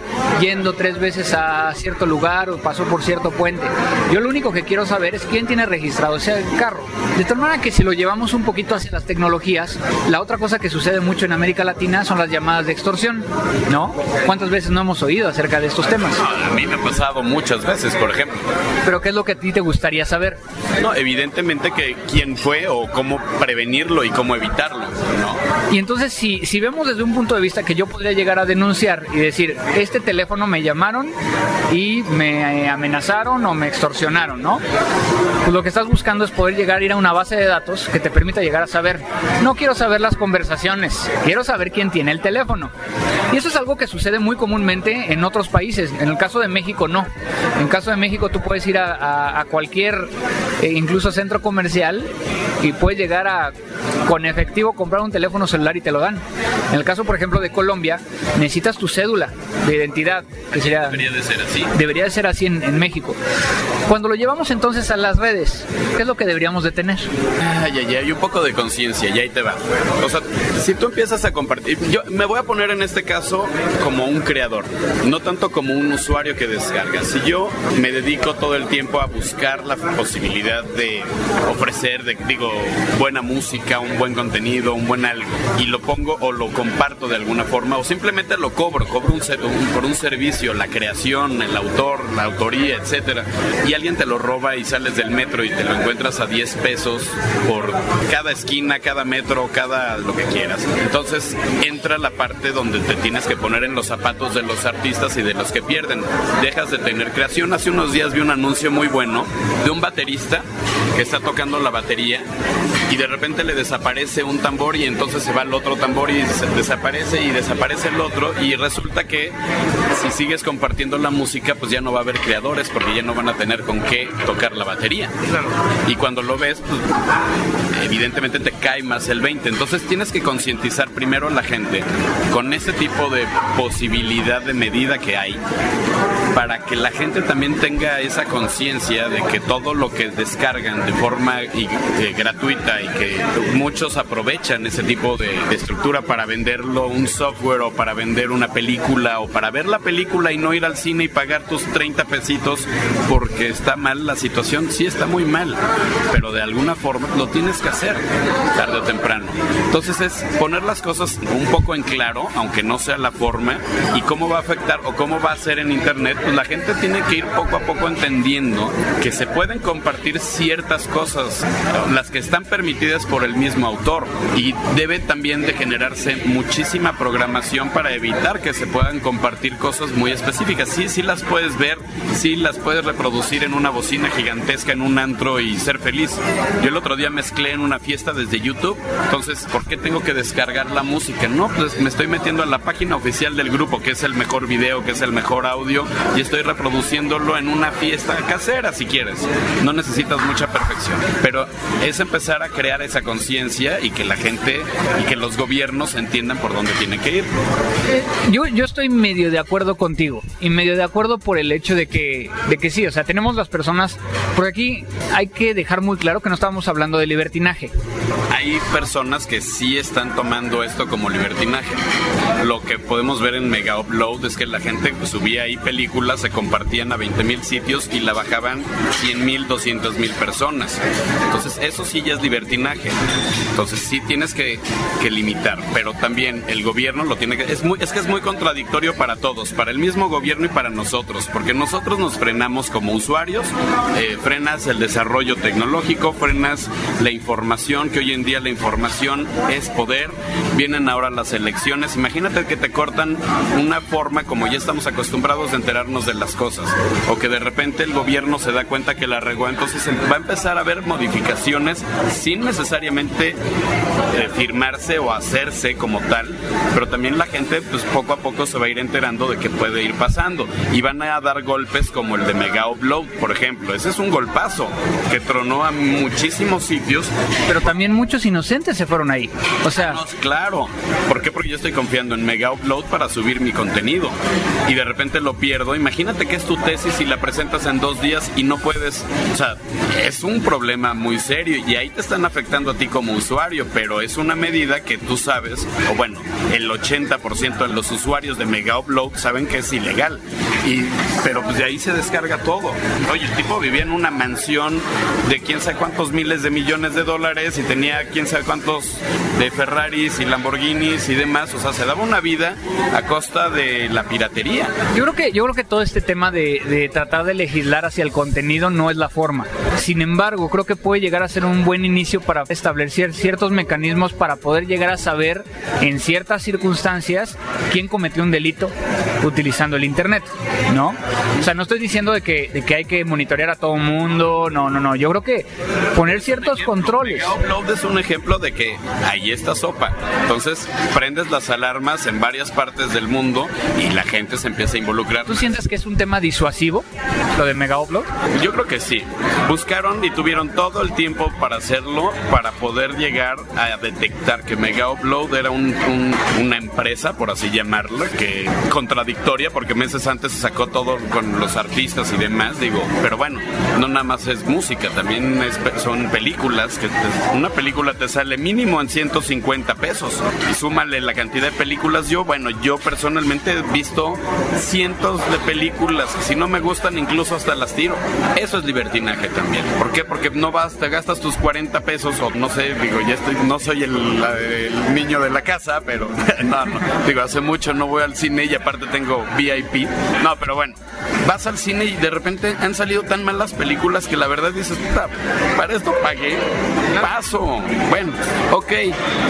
yendo tres veces a cierto lugar o pasó por cierto puente. Yo lo único que quiero saber es quién tiene registrado ese carro. De tal manera que si lo llevamos un poquito hacia las tecnologías, la otra cosa que sucede mucho en América Latina son las llamadas de extorsión, ¿no? ¿Cuántas veces no hemos oído acerca de estos temas? A mí me ha pasado muchas veces, por ejemplo. Pero ¿qué es lo que a ti te gustaría saber? No, evidentemente que quién fue o cómo prevenirlo y cómo evitarlo, ¿no? Y entonces si, si vemos desde un punto de vista que yo podría llegar a denunciar y decir, este teléfono me llamaron y me amenazaron o me extorsionaron, ¿no? Pues lo que estás buscando es poder llegar a ir a una base de datos que te permita llegar a saber, no quiero saber las conversaciones, quiero saber quién tiene el teléfono. Y eso es algo que sucede muy comúnmente en otros países. En el caso de México no. En el caso de México tú puedes ir a, cualquier, eh, incluso centro comercial, y puedes llegar a con efectivo comprar un teléfono celular y te lo dan. En el caso, por ejemplo, de Colombia, necesitas tu cédula de identidad, que sería... Debería de ser así. Debería de ser así en, en México. Cuando lo llevamos entonces a las redes, ¿qué es lo que deberíamos de tener? Ay, ay, ay, un poco de conciencia, y ahí te va. O sea, si tú empiezas a compartir, yo me voy a poner en este caso como un creador, no tanto como un usuario que descarga. Si yo me dedico todo el tiempo a buscar la posibilidad de ofrecer, de, digo, buena música, un buen contenido, un buen algo, y lo pongo o lo comparto de alguna forma, o simplemente lo cobro, cobro un, por un servicio, la creación, el autor, la autoría, etcétera, y alguien te lo roba y sales del metro y te lo encuentras a 10 pesos por cada esquina, cada metro, cada lo que quieras. Entonces entra la parte donde te tienes que poner en los zapatos de los artistas y de los que pierden. Dejas de tener creación. Hace unos días vi un anuncio muy bueno de un baterista que está tocando la batería y de repente le desaparece un tambor y entonces se va el otro tambor y desaparece y desaparece el otro y resulta que si sigues compartiendo la música pues ya no va a haber creadores porque ya no van a tener con qué tocar la batería. Y cuando lo ves, pues, evidentemente te cae más el 20. Entonces tienes que concientizar primero a la gente con ese tipo de posibilidad de medida que hay para que la gente también tenga esa conciencia de que todo lo que descargan de forma eh, gratuita y que muchos aprovechan ese tipo de, estructura para venderlo un software o para vender una película o para ver la película y no ir al cine y pagar tus 30 pesitos porque está mal la situación, sí está muy mal, pero de alguna forma lo tienes que hacer tarde o temprano. Entonces es poner las cosas un poco en claro, aunque no sea la forma, y cómo va a afectar o cómo va a ser en Internet, pues la gente tiene que ir poco a poco entendiendo que se pueden compartir ciertas cosas, las que están permitidas por el mismo autor, y debe también de generarse muchísima programación para evitar que se puedan compartir cosas muy específicas. Sí, sí las puedes ver, sí las puedes reproducir en una bocina gigantesca en un antro y ser feliz. Yo el otro día mezclé en una fiesta desde YouTube, entonces, ¿por qué tengo que descargar la música? No, pues me estoy metiendo a la página oficial del grupo, que es el mejor video, que es el mejor audio, y estoy reproduciéndolo en una fiesta casera, si quieres. No necesitas mucha perfección, pero es empezar a crear esa conciencia y que la gente y que los gobiernos entiendan por dónde tienen que ir. Yo, yo estoy medio de acuerdo contigo y medio de acuerdo por el hecho de que, de que sí, o sea, tenemos las personas, por aquí hay que dejar muy claro que no estamos hablando de libertinaje. Hay personas que sí están tomando esto como libertinaje. Lo que podemos ver en Mega Upload es que la gente subía ahí películas, se compartían a 20 mil sitios y la bajaban 100 mil, 200 mil personas. Entonces eso sí ya es libertinaje. Entonces sí tienes que, limitar, pero también el gobierno lo tiene que... Es, muy, es que es muy contradictorio para todos, para el mismo gobierno y para nosotros, porque nosotros nos frenamos como usuarios, eh, frenas el desarrollo tecnológico, frenas la información, que hoy en día la información es poder, vienen ahora las elecciones, imagínate que te cortan una forma como ya estamos acostumbrados de enterarnos de las cosas, o que de repente el gobierno se da cuenta que la regó, entonces va a empezar a haber modificaciones sin necesariamente eh, firmarse o hacerse como tal, pero también la gente pues poco a poco se va a ir enterando de que puede ir pasando y van a dar golpes como el de Mega Upload, por ejemplo. Ese es un golpazo que tronó a muchísimos sitios pero también muchos inocentes se fueron ahí. O sea, claro. ¿Por qué? Porque yo estoy confiando en Mega Upload para subir mi contenido y de repente lo pierdo. Imagínate que es tu tesis y la presentas en dos días y no puedes. O sea, es un problema muy serio y ahí te están afectando a ti como usuario, pero es una medida que tú sabes, o bueno, el 80% de los usuarios de Mega Upload saben que es ilegal. Y, pero pues de ahí se descarga todo. Oye, el tipo vivía en una mansión de quién sabe cuántos miles de millones de dólares y tenía quién sabe cuántos de Ferraris y Lamborghinis y demás. O sea, se daba una vida a costa de la piratería. Yo creo que, yo creo que todo este tema de, de tratar de legislar hacia el contenido no es la forma. Sin embargo, creo que puede llegar a ser un buen inicio para establecer ciertos mecanismos para poder llegar a saber en ciertas circunstancias quién cometió un delito utilizando el Internet, ¿no? O sea, no estoy diciendo de que, de que hay que monitorear a todo el mundo, no, no, no. Yo creo que poner ciertos controles. Upload es un ejemplo de que ahí está sopa. Entonces, prendes las alarmas en varias partes del mundo y la gente se empieza a involucrar. ¿Tú sientes que es un tema disuasivo, lo de Mega Upload? Yo creo que sí. Buscaron y tuvieron todo el tiempo para hacerlo, para poder llegar a detectar que Mega Upload era una empresa, por así llamarlo, que contradictoria, porque meses antes se sacó todo con los artistas y demás, digo, pero bueno, no nada más es música, también son películas, que una película te sale mínimo en 150 pesos, y súmale la cantidad de películas, yo, bueno, yo personalmente he visto cientos de películas, si no me gustan incluso hasta las tiro, eso es libertinaje también, ¿por qué? Porque no vas, te gastas tus 40 pesos o no sé, digo, ya estoy, no soy el, el niño de la casa, pero no, no, digo, hace mucho no voy al cine y aparte tengo VIP. No, pero bueno, vas al cine y de repente han salido tan malas películas que la verdad dices, para esto pagué, paso. Bueno, ok,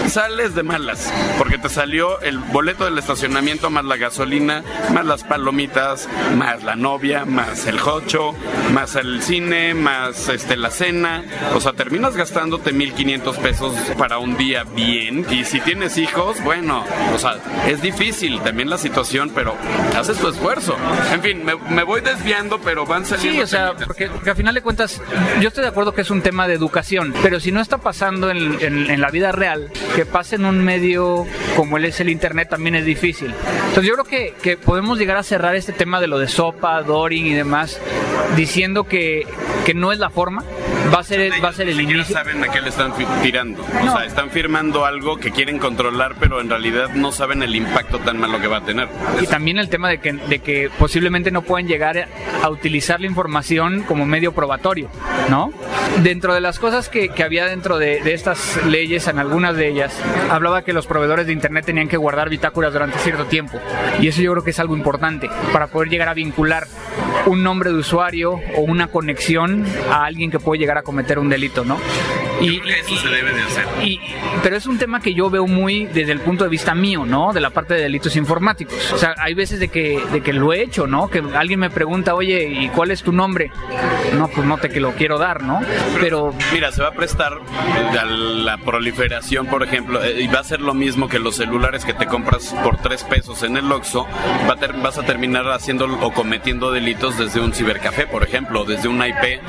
sales de malas, porque te salió el boleto del estacionamiento más la gasolina, más las palomitas, más la novia, más el hocho, más el cine, más este la cena. O sea, terminas gastándote 1500 pesos para un día bien. Y si tienes hijos, bueno, o sea, es difícil también la situación, pero haces tu esfuerzo. En fin, me, voy desviando, pero van saliendo. Sí, o sea, porque, porque, a final de cuentas, yo estoy de acuerdo que es un tema de educación, pero si no está pasando en, en, la vida real, que pase en un medio como él es el Internet también es difícil. Entonces yo creo que, que podemos llegar a cerrar este tema de lo de sopa, Doring y demás, diciendo que, que no es la forma, va a ser el, va a ser el inicio. saben a qué le están tirando. O sea, están firmando algo que quieren controlar, pero en realidad no saben el impacto tan malo que va a tener. Y también el tema de que, de que posiblemente no pueden llegar a utilizar la información como medio probatorio, ¿no? Dentro de las cosas que, había dentro de, de, estas leyes, en algunas de ellas, hablaba que los proveedores de Internet tenían que guardar bitácoras durante cierto tiempo. Y eso yo creo que es algo importante para poder llegar a vincular un nombre de usuario o una conexión a alguien que puede llegar a cometer un delito, ¿no? Y, eso se debe de hacer. Y, pero es un tema que yo veo muy desde el punto de vista mío, ¿no? De la parte de delitos informáticos. O sea, hay veces de que, de que lo he hecho, ¿no? Que alguien me pregunta, oye, ¿y cuál es tu nombre? No, pues no te que lo quiero dar, ¿no? Pero... Mira, se va a prestar a la proliferación, por ejemplo, eh, y va a ser lo mismo que los celulares que te compras por tres pesos en el Oxxo, va vas a terminar haciendo o cometiendo delitos desde un cibercafé, por ejemplo, desde una IP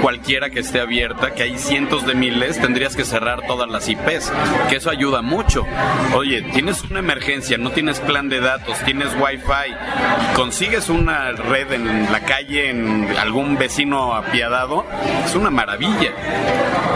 cualquiera que esté abierta, que hay cientos de miles, tendrías que cerrar todas las IPs, que eso ayuda mucho. Oye, tienes una emergencia, no tienes plan de datos, tienes wifi, consigues una red en la calle, en algún vecino apiadado, es una maravilla.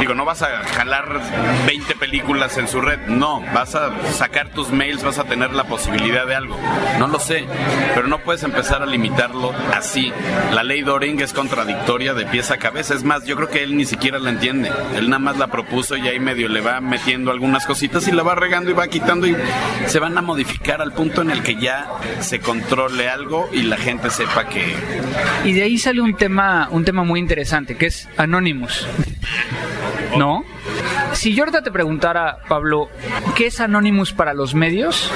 Digo, no vas a jalar 20 películas en su red, no, vas a sacar tus mails, vas a tener la posibilidad de algo. No lo sé, pero no puedes empezar a limitarlo así. La ley Doring es contradictoria de pieza a cabeza. Es más, yo creo que él ni siquiera la entiende. Él nada más la propuso y ahí medio le va metiendo algunas cositas y la va regando y va quitando y se van a modificar al punto en el que ya se controle algo y la gente sepa que... Y de ahí sale un tema, un tema muy interesante, que es Anonymous. ¿No? Si yo ahorita te preguntara, Pablo, ¿qué es Anonymous para los medios?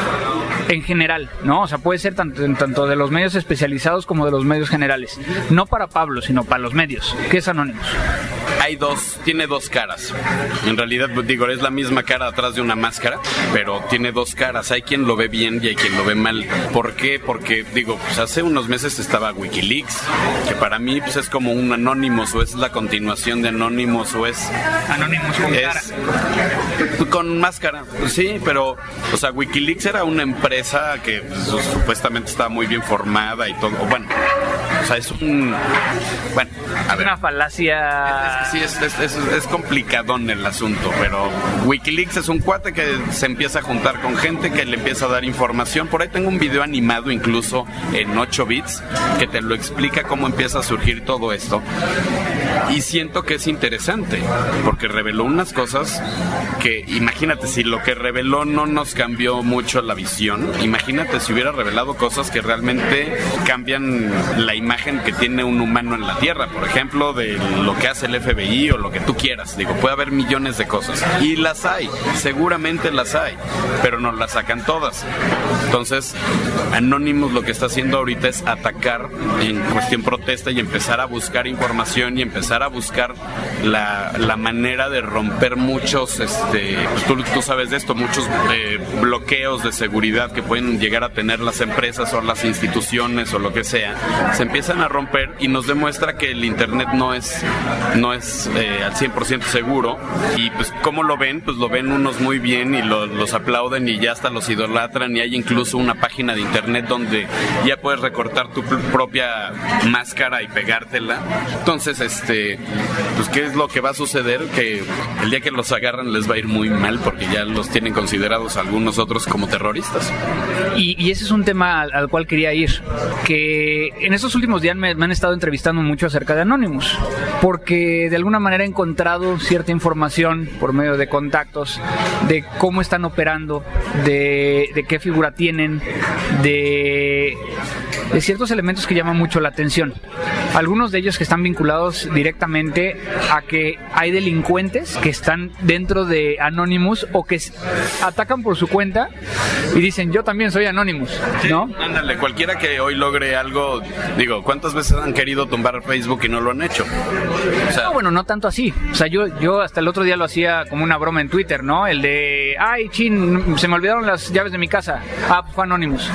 En general, ¿no? O sea, puede ser tanto, tanto de los medios especializados como de los medios generales. No para Pablo, sino para los medios. ¿Qué es Anonymous? hay dos, tiene dos caras. En realidad, pues, digo, es la misma cara atrás de una máscara, pero tiene dos caras. Hay quien lo ve bien y hay quien lo ve mal. ¿Por qué? Porque, digo, pues hace unos meses estaba Wikileaks, que para mí pues, es como un Anonymous o es la continuación de Anonymous o es... Anonymous con es, Con máscara, pues, sí, pero, o sea, Wikileaks era una empresa que pues, supuestamente estaba muy bien formada y todo. Bueno, o sea, es un... Bueno, a ver. Una falacia... Es que sí, es, es, es, complicadón el asunto, pero Wikileaks es un cuate que se empieza a juntar con gente que le empieza a dar información. Por ahí tengo un video animado incluso en 8 bits que te lo explica cómo empieza a surgir todo esto. Y siento que es interesante, porque reveló unas cosas que, imagínate, si lo que reveló no nos cambió mucho la visión, imagínate si hubiera revelado cosas que realmente cambian la imagen que tiene un humano en la Tierra, por ejemplo, de lo que hace el FBI o lo que tú quieras. Digo, puede haber millones de cosas. Y las hay, seguramente las hay, pero no las sacan todas. Entonces, Anonymous lo que está haciendo ahorita es atacar en cuestión protesta y empezar a buscar información y empezar a buscar la, la manera de romper muchos, este, pues tú, tú, sabes de esto, muchos eh, bloqueos de seguridad que pueden llegar a tener las empresas o las instituciones o lo que sea, se empiezan a romper y nos demuestra que el Internet no es, no es eh, al 100% seguro. Y pues cómo lo ven, pues lo ven unos muy bien y lo, los aplauden y ya hasta los idolatran. Y hay incluso una página de Internet donde ya puedes recortar tu propia máscara y pegártela. Entonces, este, pues qué es lo que va a suceder que el día que los agarran les va a ir muy mal porque ya los tienen considerados algunos otros como terroristas. Y, y ese es un tema al, al, cual quería ir, que en estos últimos días me, me, han estado entrevistando mucho acerca de Anonymous, porque de alguna manera he encontrado cierta información por medio de contactos de cómo están operando, de, de qué figura tienen, de, de ciertos elementos que llaman mucho la atención. Algunos de ellos que están vinculados directamente a que hay delincuentes que están dentro de Anonymous o que atacan por su cuenta y dicen yo también soy Anonymous, ¿no? Sí, ándale, cualquiera que hoy logre algo, digo, ¿cuántas veces han querido tumbar Facebook y no lo han hecho? O sea, no, bueno, no tanto así. O sea, yo, yo hasta el otro día lo hacía como una broma en Twitter, ¿no? El de, ay, chin, se me olvidaron las llaves de mi casa. Ah, fue Anonymous.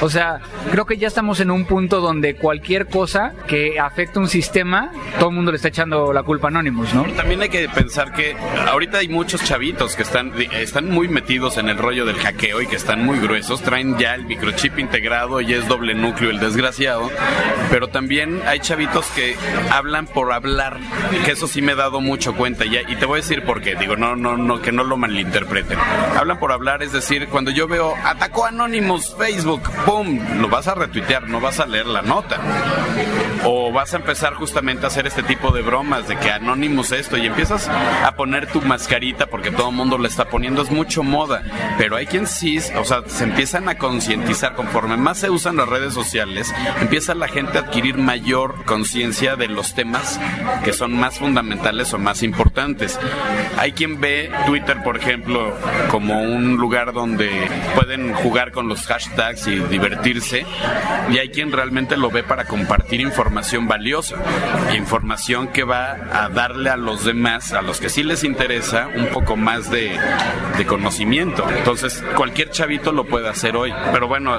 O sea, creo que ya estamos en un punto donde cualquier cosa que afecta un sistema, todo el mundo le está echando la culpa a Anonymous, ¿no? También hay que pensar que ahorita hay muchos chavitos que están, están muy metidos en el rollo del hackeo y que están muy gruesos, traen ya el microchip integrado y es doble núcleo el desgraciado, pero también hay chavitos que hablan por hablar, que eso sí me he dado mucho cuenta ya, y te voy a decir por qué, digo, no, no, no, que no lo malinterpreten. Hablan por hablar, es decir, cuando yo veo atacó Anonymous Facebook, ¡pum! Lo vas a retuitear, no vas a leer la nota. O vas a empezar justamente a hacer este tipo de bromas de que Anonymous esto y empiezas a poner tu mascarita porque todo el mundo la está poniendo, es mucho moda, pero hay quien sí, o sea, se empiezan a concientizar conforme más se usan las redes sociales, empieza la gente a adquirir mayor conciencia de los temas que son más fundamentales o más importantes. Hay quien ve Twitter, por ejemplo, como un lugar donde pueden jugar con los hashtags y divertirse, y hay quien realmente lo ve para compartir información valiosa, información que va a darle a los demás, a los que sí les interesa, un poco más de, de conocimiento. Entonces, cualquier chavito lo puede hacer hoy, pero bueno.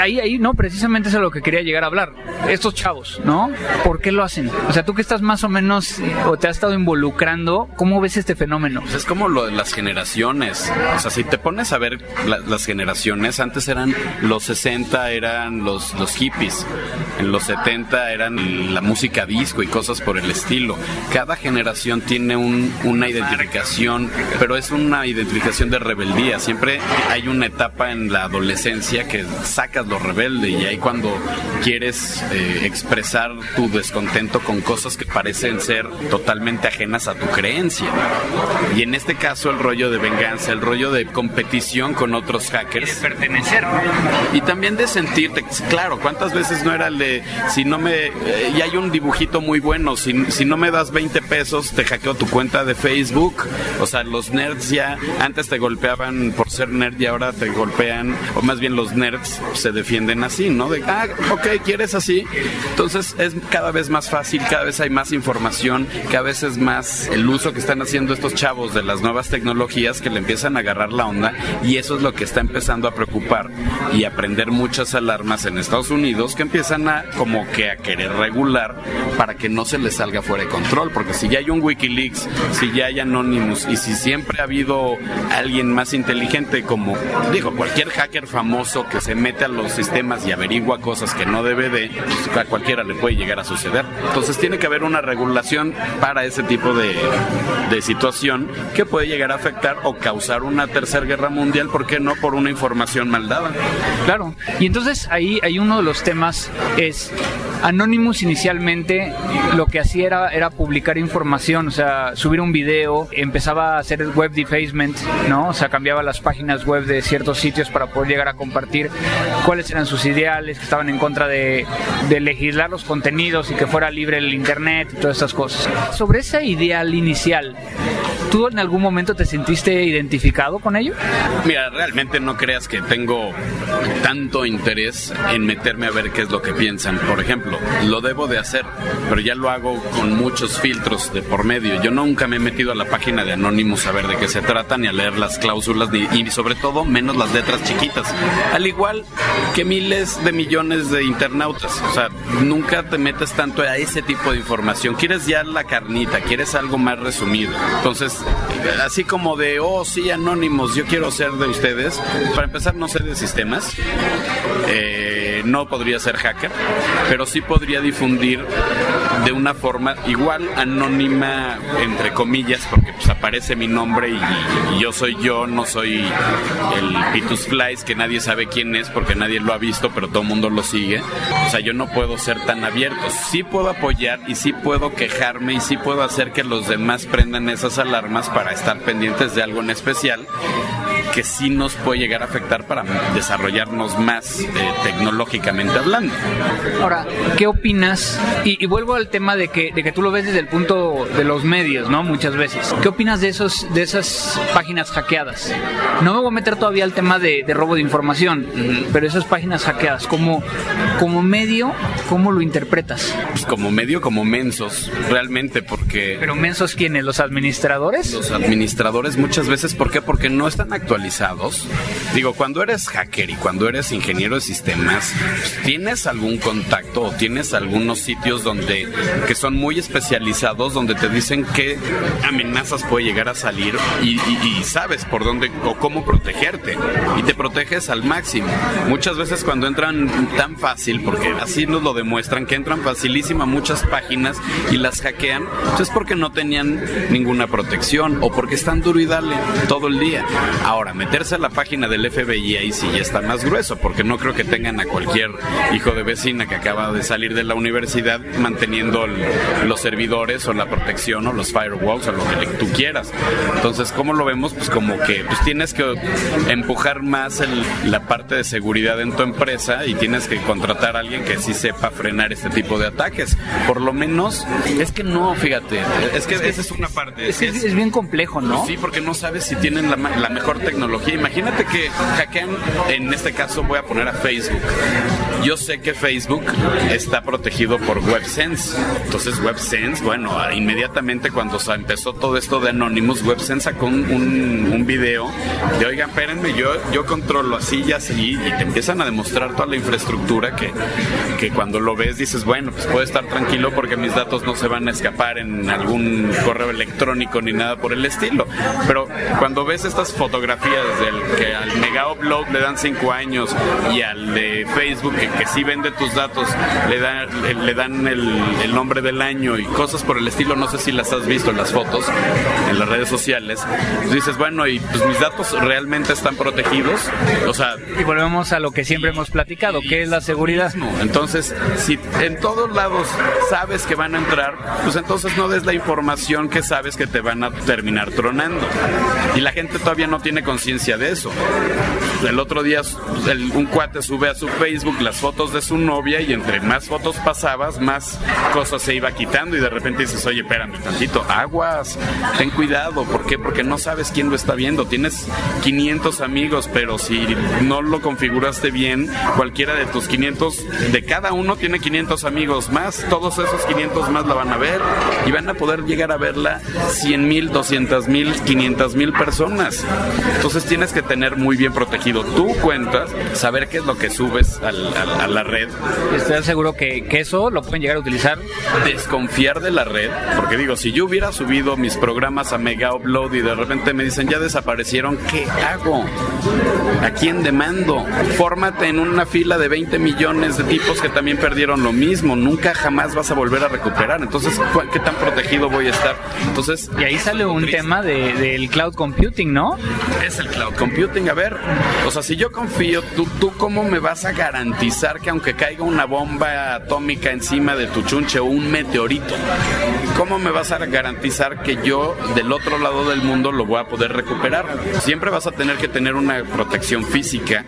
Ahí, ahí, no, precisamente es a lo que quería llegar a hablar. Estos chavos, ¿no? ¿Por qué lo hacen? O sea, tú que estás más o menos o te has estado involucrando, ¿cómo ves este fenómeno? Pues es como lo de las generaciones. O sea, si te pones a ver la, las generaciones, antes eran los 60 eran los, los hippies, en los 70 eran la música disco y cosas por el estilo. Cada generación tiene un, una identificación, pero es una identificación de rebeldía. Siempre hay una etapa en la adolescencia que sacas lo rebelde y ahí cuando quieres eh, expresar tu descontento con cosas que parecen ser totalmente ajenas a tu creencia. Y en este caso el rollo de venganza, el rollo de competición con otros hackers. Y de pertenecer. Y también de sentirte, claro, ¿Cuántas veces no era el de, si no me, eh, y hay un dibujito muy bueno, si, si no me das 20 pesos, te hackeo tu cuenta de Facebook? O sea, los nerds ya antes te golpeaban por ser nerd y ahora te golpean, o más bien los nerds se defienden así, ¿no? De, ah, ok, ¿quieres así? Entonces es cada vez más fácil, cada vez hay más información, cada vez es más el uso que están haciendo estos chavos de las nuevas tecnologías que le empiezan a agarrar la onda y eso es lo que está empezando a preocupar y a prender muchas alarmas en Estados Unidos que empiezan a como que a querer regular para que no se les salga fuera de control, porque si ya hay un Wikileaks, si ya hay Anonymous y si siempre ha habido alguien más inteligente como, digo, cualquier hacker famoso que se mete a los sistemas y averigua cosas que no debe de, pues, a cualquiera le puede llegar a suceder. Entonces tiene que haber una regulación para ese tipo de, de situación que puede llegar a afectar o causar una tercera guerra mundial, ¿por qué no? Por una información mal dada. Claro, y entonces ahí hay uno de los temas es Anonymous inicialmente lo que hacía era, era publicar información, o sea, subir un video, empezaba a hacer web defacement, ¿no? O sea, cambiaba las páginas web de ciertos sitios para poder llegar a compartir cuáles eran sus ideales, que estaban en contra de, de legislar los contenidos y que fuera libre el internet y todas estas cosas. Sobre ese ideal inicial, ¿tú en algún momento te sentiste identificado con ello? Mira, realmente no creas que tengo tanto interés en meterme a ver qué es lo que piensan. Por ejemplo, lo debo de hacer, pero ya lo hago con muchos filtros de por medio. Yo nunca me he metido a la página de Anonymous a ver de qué se trata, ni a leer las cláusulas, ni, y sobre todo menos las letras chiquitas. Al igual que miles de millones de internautas. O sea, nunca te metes tanto a ese tipo de información. Quieres ya la carnita, quieres algo más resumido. Entonces, así como de, oh, sí, Anonymous, yo quiero ser de ustedes. Para empezar, no sé de sistemas. Eh, no podría ser hacker, pero sí podría difundir de una forma igual anónima, entre comillas, porque pues aparece mi nombre y, y yo soy yo, no soy el Pitus Flies, que nadie sabe quién es porque nadie lo ha visto, pero todo el mundo lo sigue. O sea, yo no puedo ser tan abierto. Sí puedo apoyar y sí puedo quejarme y sí puedo hacer que los demás prendan esas alarmas para estar pendientes de algo en especial que sí nos puede llegar a afectar para desarrollarnos más eh, tecnológicamente hablando. Ahora, ¿qué opinas? Y, y, vuelvo al tema de que, de que tú lo ves desde el punto de los medios, ¿no? Muchas veces. ¿Qué opinas de esos de esas páginas hackeadas? No me voy a meter todavía al tema de, de robo de información, pero esas páginas hackeadas, como, como medio, ¿cómo lo interpretas? Pues como medio, como mensos, realmente, porque... ¿Pero mensos quiénes? ¿Los administradores? Los administradores muchas veces, ¿por qué? Porque no están actualizados Digo, cuando eres hacker y cuando eres ingeniero de sistemas, ¿tienes algún contacto o tienes algunos sitios donde que son muy especializados donde te dicen qué amenazas puede llegar a salir y, sabes por dónde o cómo protegerte y te proteges al máximo. Muchas veces cuando entran tan fácil, porque así nos lo demuestran, que entran facilísimo a muchas páginas y las hackean, pues es porque no tenían ninguna protección o porque están duro y dale todo el día. Ahora, meterse a la página del FBI ahí sí ya está más grueso, porque no creo que tengan a cualquier hijo de vecina que acaba de salir de la universidad manteniendo el, los servidores o la protección o los firewalls o lo que tú quieras. Entonces, ¿cómo lo vemos? Pues como que pues tienes que empujar más el, la parte de seguridad en tu empresa y tienes que contratar a alguien que sí sepa frenar este tipo de ataques. Por lo menos, es que no, fíjate, es que esa es una parte. Es, es, es bien complejo, ¿no? Sí, porque no sabes si tienen la, la mejor tecnología. Imagínate que hackean, en este caso voy a poner a Facebook. Yo sé que Facebook está protegido por WebSense. Entonces WebSense, bueno, inmediatamente cuando empezó todo esto de Anonymous, WebSense sacó un, un, un video de, oigan, espérenme, yo, yo controlo así y así, y te empiezan a demostrar toda la infraestructura que, que cuando lo ves dices, bueno, pues puedo estar tranquilo porque mis datos no se van a escapar en algún correo electrónico ni nada por el estilo. Pero cuando ves estas fotografías del que al mega upload le dan 5 años y al de Facebook que, que sí vende tus datos le, da, le, le dan el, el, nombre del año y cosas por el estilo, no sé si las has visto en las fotos, en las redes sociales, pues dices, bueno, y pues mis datos realmente están protegidos, o sea... Y volvemos a lo que siempre hemos platicado, que es la seguridad. Entonces, si en todos lados sabes que van a entrar, pues entonces no des la información que sabes que te van a terminar tronando. Y la gente todavía no tiene conciencia de eso. El otro día un cuate sube a su Facebook las fotos de su novia y entre más fotos pasabas, más cosas se iba quitando y de repente dices, oye, espérame tantito, aguas, ten cuidado, ¿por qué? Porque no sabes quién lo está viendo. Tienes 500 amigos, pero si no lo configuraste bien, cualquiera de tus 500, de cada uno tiene 500 amigos más, todos esos 500 más la van a ver y van a poder llegar a verla 100 mil, 200 mil, 500 mil personas. Entonces tienes que tener muy bien protegido tu cuenta, saber qué es lo que subes a la red. ¿Estás seguro que, que eso lo pueden llegar a utilizar? Desconfiar de la red, porque digo, si yo hubiera subido mis programas a Mega Upload y de repente me dicen ya desaparecieron, ¿qué hago? ¿A quién demando? Fórmate en una fila de 20 millones de tipos que también perdieron lo mismo. Nunca jamás vas a volver a recuperar. Entonces, ¿qué tan protegido voy a estar? Entonces, y ahí sale un tema de, del cloud computing, ¿no? Es el cloud computing. A ver, o sea, si yo confío, ¿tú, ¿tú cómo me vas a garantizar que aunque caiga una bomba atómica encima de tu chunche o un meteorito, ¿cómo me vas a garantizar que yo del otro lado del mundo lo voy a poder recuperar? Siempre vas a tener que tener una protección física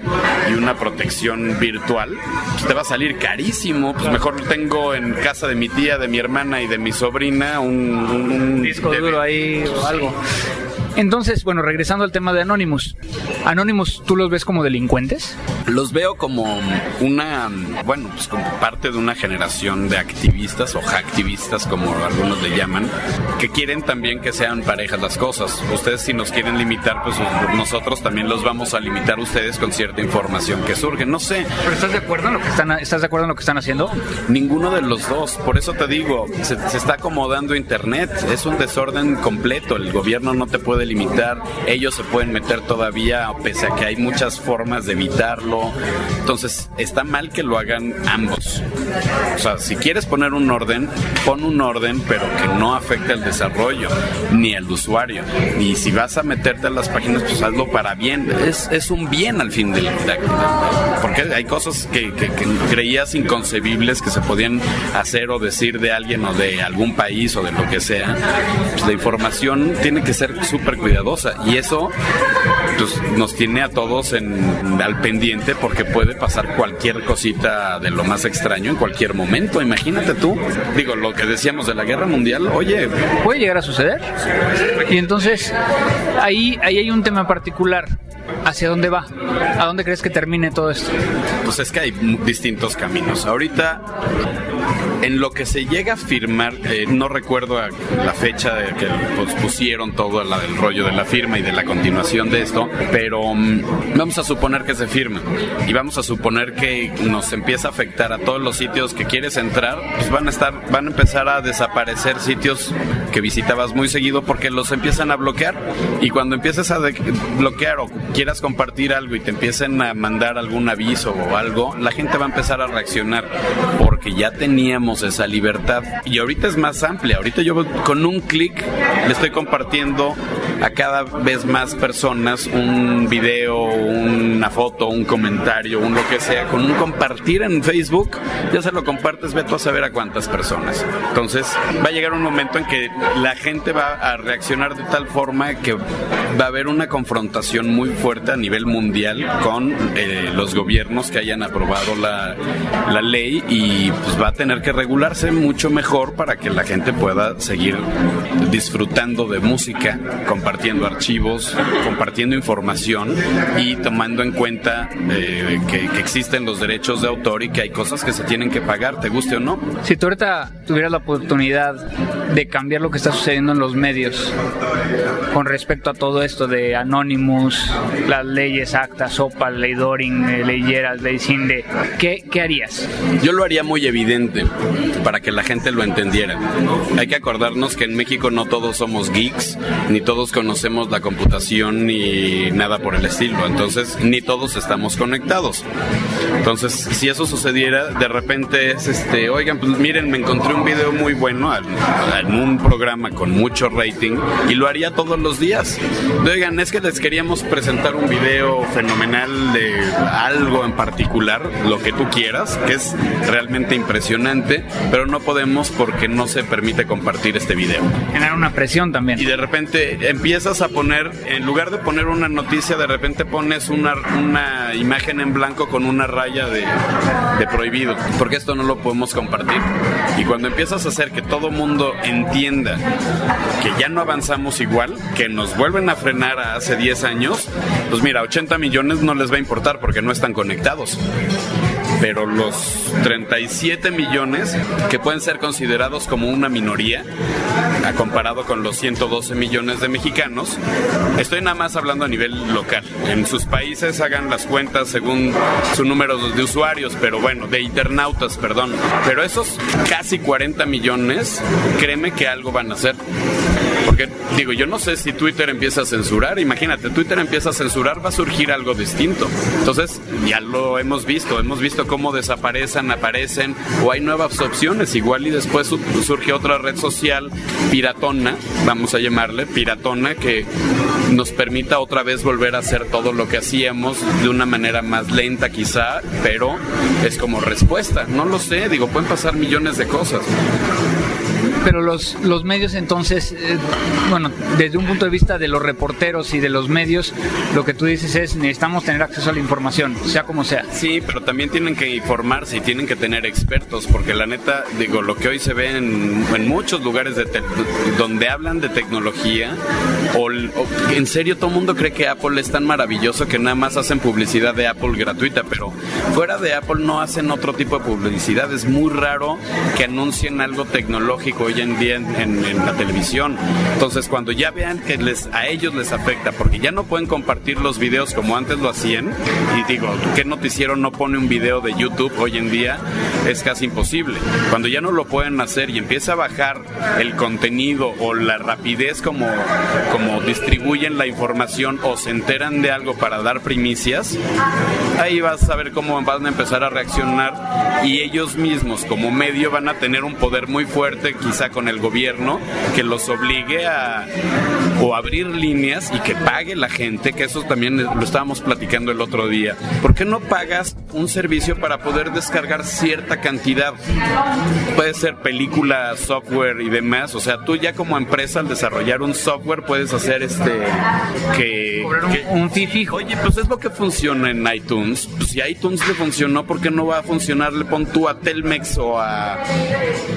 y una protección virtual. Pues te va a salir carísimo. Pues mejor tengo en casa de mi tía, de mi hermana y de mi sobrina un, disco duro ahí o algo. Entonces, bueno, regresando al tema de Anonymous. Anonymous, ¿tú los ves como delincuentes? Los veo como una, bueno, pues como parte de una generación de activistas o hacktivistas, como algunos le llaman, que quieren también que sean parejas las cosas. Ustedes si nos quieren limitar, pues nosotros también los vamos a limitar a ustedes con cierta información que surge. No sé. ¿Pero estás de acuerdo en lo que están, estás de acuerdo en lo que están haciendo? Ninguno de los dos. Por eso te digo, se, se está acomodando Internet. Es un desorden completo. El gobierno no te puede limitar, ellos se pueden meter todavía, pese a que hay muchas formas de evitarlo. Entonces, está mal que lo hagan ambos. O sea, si quieres poner un orden, pon un orden, pero que no afecte al desarrollo, ni al usuario. Y si vas a meterte a las páginas, pues hazlo para bien. Es, es un bien al fin del. Porque hay cosas que creías inconcebibles que se podían hacer o decir de alguien o de algún país o de lo que sea. Pues la información tiene que ser súper cuidadosa y eso pues, nos tiene a todos en, al pendiente porque puede pasar cualquier cosita de lo más extraño en cualquier momento. Imagínate tú, digo, lo que decíamos de la guerra mundial, oye. Puede llegar a suceder. Y entonces, ahí, ahí hay un tema particular. ¿Hacia dónde va? ¿A dónde crees que termine todo esto? Pues es que hay distintos caminos. Ahorita en lo que se llega a firmar, eh, no recuerdo la fecha de que pues, pusieron todo la rollo de la firma y de la continuación de esto, pero mm, vamos a suponer que se firma. Y vamos a suponer que nos empieza a afectar a todos los sitios que quieres entrar, pues van a estar, van a empezar a desaparecer sitios que visitabas muy seguido porque los empiezan a bloquear. Y cuando empieces a bloquear o quieras compartir algo y te empiecen a mandar algún aviso o algo, la gente va a empezar a reaccionar porque ya teníamos esa libertad. Y ahorita es más amplia. Ahorita yo con un clic le estoy compartiendo a cada vez más personas un video, una foto, un comentario, un lo que sea. Con un compartir en Facebook, ya se lo compartes, ve tú a saber a cuántas personas. Entonces va a llegar un momento en que la gente va a reaccionar de tal forma que va a haber una confrontación muy fuerte a nivel mundial con eh, los gobiernos que hayan aprobado la, la ley y pues va a tener que regularse mucho mejor para que la gente pueda seguir disfrutando de música, compartiendo archivos, compartiendo información y tomando en cuenta eh, que, existen los derechos de autor y que hay cosas que se tienen que pagar, te guste o no. Si tú ahorita tuvieras la oportunidad de cambiar lo que está sucediendo en los medios con respecto a todo esto de Anonymous, las leyes acta, SOPA, ley Doring, eh, ley ley Cinde, ¿qué, ¿qué harías? Yo lo haría muy evidente para que la gente lo entendiera. Hay que acordarnos que en México no todos somos geeks, ni todos conocemos la computación ni nada por el estilo, entonces ni todos estamos conectados. Entonces, si eso sucediera, de repente es este, oigan, pues miren, me encontré un video muy bueno en un programa con mucho rating y lo haría todos los días. Oigan, es que les queríamos presentar un video fenomenal de algo en particular, lo que tú quieras, que es realmente impresionante, pero no podemos porque no se permite compartir este video. Generar una presión también. Y de repente empiezas a poner, en lugar de poner una noticia, de repente pones una, una imagen en blanco con una raya de, de prohibido, porque esto no lo podemos compartir. Y cuando empiezas a hacer que todo mundo entienda que ya no avanzamos igual, que nos vuelven a frenar a hace 10 años, pues mira, 80 millones no les va a importar porque no están conectados pero los 37 millones que pueden ser considerados como una minoría, comparado con los 112 millones de mexicanos, estoy nada más hablando a nivel local. En sus países hagan las cuentas según su número de usuarios, pero bueno, de internautas, perdón. Pero esos casi 40 millones, créeme que algo van a hacer. Porque digo, yo no sé si Twitter empieza a censurar, imagínate, Twitter empieza a censurar, va a surgir algo distinto. Entonces, ya lo hemos visto, hemos visto cómo desaparecen, aparecen, o hay nuevas opciones, igual y después surge otra red social piratona, vamos a llamarle, piratona, que nos permita otra vez volver a hacer todo lo que hacíamos de una manera más lenta quizá, pero es como respuesta, no lo sé, digo, pueden pasar millones de cosas. Pero los, los medios entonces, eh, bueno, desde un punto de vista de los reporteros y de los medios, lo que tú dices es necesitamos tener acceso a la información, sea como sea. Sí, pero también tienen que informarse y tienen que tener expertos, porque la neta, digo, lo que hoy se ve en, en muchos lugares de donde hablan de tecnología, o, en serio todo el mundo cree que Apple es tan maravilloso que nada más hacen publicidad de Apple gratuita, pero fuera de Apple no hacen otro tipo de publicidad. Es muy raro que anuncien algo tecnológico hoy en día en, la televisión. Entonces, cuando ya vean que les, a ellos les afecta, porque ya no pueden compartir los videos como antes lo hacían, y digo, ¿qué noticiero no pone un video de YouTube hoy en día? Es casi imposible. Cuando ya no lo pueden hacer y empieza a bajar el contenido o la rapidez como, como distribuyen la información o se enteran de algo para dar primicias, ahí vas a ver cómo van a empezar a reaccionar y ellos mismos como medio van a tener un poder muy fuerte, con el gobierno que los obligue a o abrir líneas y que pague la gente, que eso también lo estábamos platicando el otro día. ¿Por qué no pagas un servicio para poder descargar cierta cantidad? Puede ser película, software y demás. O sea, tú ya como empresa al desarrollar un software puedes hacer este que, un, fee fijo. Oye, pues es lo que funciona en iTunes. Pues si iTunes le funcionó, ¿por qué no va a funcionar? Le pon tú a Telmex o a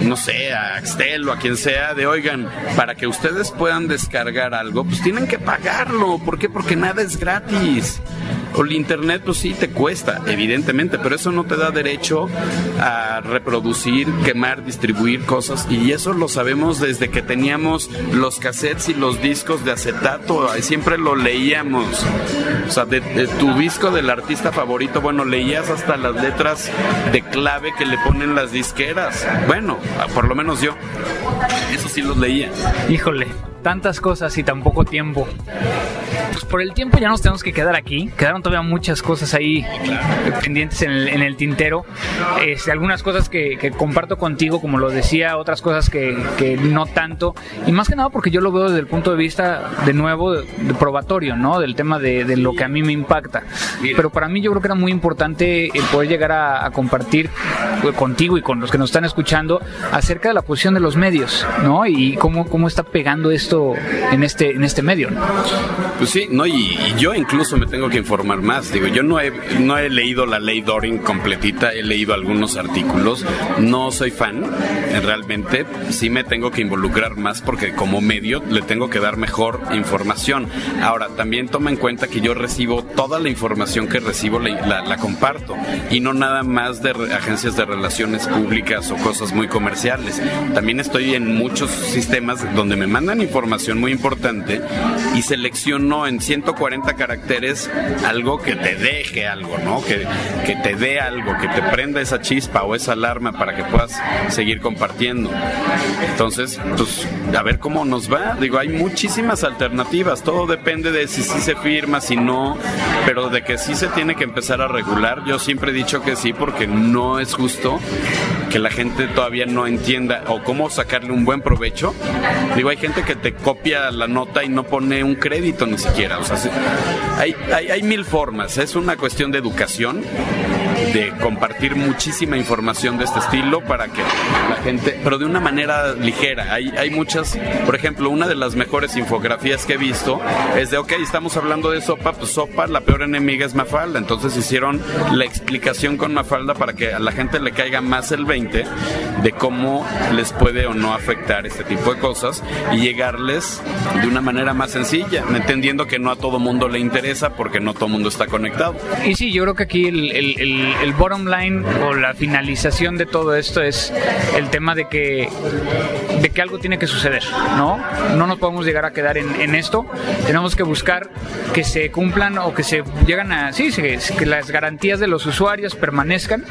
no sé, a Axtel o a quien sea de, oigan, para que ustedes puedan descargar algo, pues tienen que pagarlo. ¿Por qué? Porque nada es gratis. O el internet, pues sí, te cuesta, evidentemente, pero eso no te da derecho a reproducir, quemar, distribuir cosas. Y eso lo sabemos desde que teníamos los cassettes y los discos de acetato. Siempre lo leíamos. O sea, de, tu disco del artista favorito, bueno, leías hasta las letras de clave que le ponen las disqueras. Bueno, por lo menos yo. Eso sí los leía. Híjole, tantas cosas y tan poco tiempo. Pues por el tiempo ya nos tenemos que quedar aquí. Quedaron todavía muchas cosas ahí pendientes en el, tintero. Este, algunas cosas que, comparto contigo, como lo decía, otras cosas que, no tanto. Y más que nada porque yo lo veo desde el punto de vista, de nuevo, probatorio, ¿no? Del tema de, lo que a mí me impacta. Pero para mí yo creo que era muy importante el poder llegar a, compartir contigo y con los que nos están escuchando acerca de la posición de los medios, ¿no? Y cómo, cómo está pegando esto en este, en este medio. Pues sí, no, y, yo incluso me tengo que informar más. Digo, yo no he, no he leído la ley Doring completita, he leído algunos artículos, no soy fan, eh, realmente sí me tengo que involucrar más porque como medio le tengo que dar mejor información. Ahora, también toma en cuenta que yo recibo toda la información que recibo, la, la comparto, y no nada más de agencias de relaciones públicas o cosas muy comerciales. También estoy en muchos sistemas donde me mandan información muy importante y seleccionó en 140 caracteres algo que te deje algo, ¿no? Que, que te dé algo, que te prenda esa chispa o esa alarma para que puedas seguir compartiendo. Entonces, pues a ver cómo nos va. Digo, hay muchísimas alternativas, todo depende de si sí se firma, si no, pero de que sí se tiene que empezar a regular, yo siempre he dicho que sí porque no es justo que la gente todavía no entienda o cómo sacarle un buen provecho. Digo, hay gente que te copia la nota y no pone un crédito ni siquiera. O sea, hay, hay, hay mil formas. Es una cuestión de educación de compartir muchísima información de este estilo para que la gente, pero de una manera ligera. Hay, hay muchas, por ejemplo, una de las mejores infografías que he visto es de, ok, estamos hablando de sopa, pues sopa, la peor enemiga es Mafalda. Entonces hicieron la explicación con Mafalda para que a la gente le caiga más el 20 de cómo les puede o no afectar este tipo de cosas y llegarles de una manera más sencilla, entendiendo que no a todo mundo le interesa porque no todo mundo está conectado. Y sí, yo creo que aquí el, el, el, bottom line o la finalización de todo esto es el tema de que, de que algo tiene que suceder, ¿no? No nos podemos llegar a quedar en, en esto, tenemos que buscar que se cumplan o que se llegan a, sí, que las garantías de los usuarios permanezcan,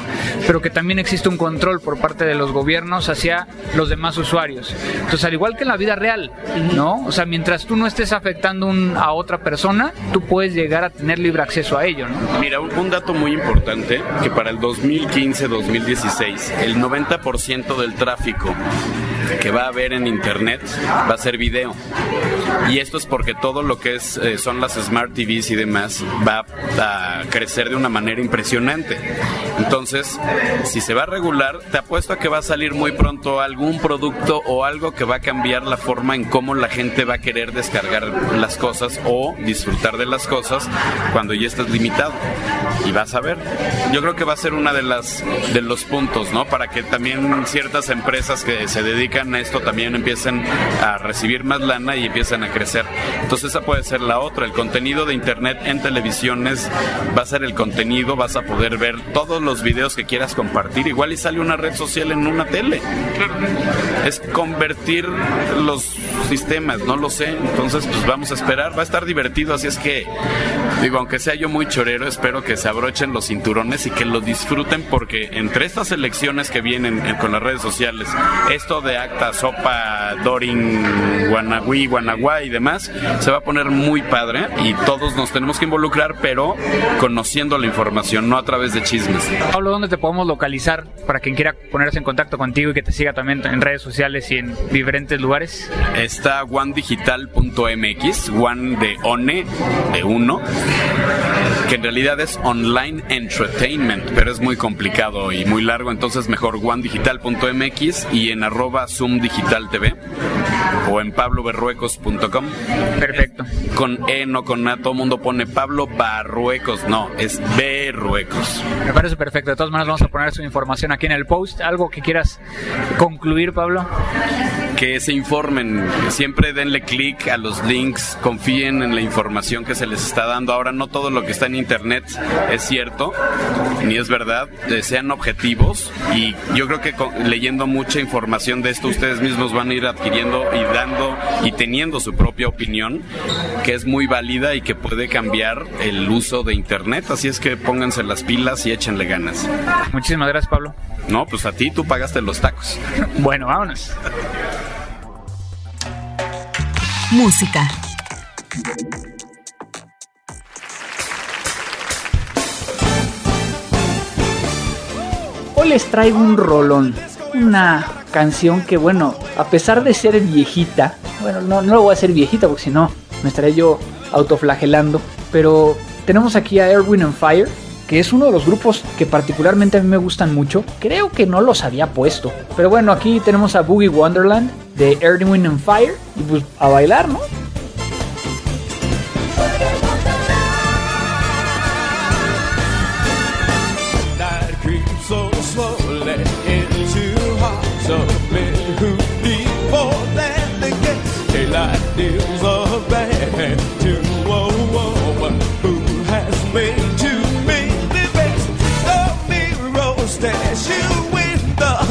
pero que también existe un control por parte de los gobiernos hacia los demás usuarios. Entonces, al igual que en la vida real, ¿no? O sea, mientras tú no estés afectando a otra persona, tú puedes llegar a tener libre acceso a ello, ¿no? Mira, un, un dato muy importante, que para el 2015-2016, el 90% del tráfico que va a haber en internet va a ser video. Y esto es porque todo lo que es, eh, son las Smart TVs y demás va a crecer de una manera impresionante. Entonces, si se va a regular, te apuesto a que va a salir muy pronto algún producto o algo que va a cambiar la forma en cómo la gente va a querer descargar las cosas o disfrutar de las cosas cuando ya estás limitado. Y vas a ver. Yo creo que va a ser una de las de los puntos, ¿no? Para que también ciertas empresas que se dedican a esto también empiecen a recibir más lana y empiecen a crecer. Entonces esa puede ser la otra. El contenido de internet en televisiones va a ser el contenido, vas a poder ver todos los videos que quieras compartir. Igual y sale una red social en una tele. Es convertir los sistemas, no lo sé. Entonces, pues vamos a esperar. Va a estar divertido, así es que, digo, aunque sea yo muy chorero, espero que se abrochen los cinturones y que lo disfruten porque entre estas elecciones que vienen con las redes sociales, esto de sopa, Dorin, Guanagüí, Guanaguá y demás, se va a poner muy padre y todos nos tenemos que involucrar, pero conociendo la información, no a través de chismes. Pablo, ¿dónde te podemos localizar para quien quiera ponerse en contacto contigo y que te siga también en redes sociales y en diferentes lugares? Está onedigital.mx, one de one, de uno, que en realidad es online entertainment, pero es muy complicado y muy largo, entonces mejor onedigital.mx y en arroba Zoom Digital TV o en pabloberruecos.com. Perfecto. Con E, no con A, todo el mundo pone Pablo Barruecos, no, es Berruecos. Me parece perfecto. De todas maneras, vamos a poner su información aquí en el post. ¿Algo que quieras concluir, Pablo? Que se informen, siempre denle clic a los links, confíen en la información que se les está dando. Ahora no todo lo que está en internet es cierto, ni es verdad. Eh, sean objetivos y yo creo que leyendo mucha información de esto, ustedes mismos van a ir adquiriendo y dando y teniendo su propia opinión, que es muy válida y que puede cambiar el uso de internet. Así es que pónganse las pilas y échenle ganas. Muchísimas gracias, Pablo. No, pues a ti tú pagaste los tacos. bueno, vámonos. Música. Hoy les traigo un rolón, una canción que bueno, a pesar de ser viejita, bueno, no, no lo voy a hacer viejita porque si no me estaría yo autoflagelando, pero tenemos aquí a Erwin and Fire que es uno de los grupos que particularmente a mí me gustan mucho. Creo que no los había puesto. Pero bueno, aquí tenemos a Boogie Wonderland de Earth, Wind and Fire. Y pues a bailar, ¿no?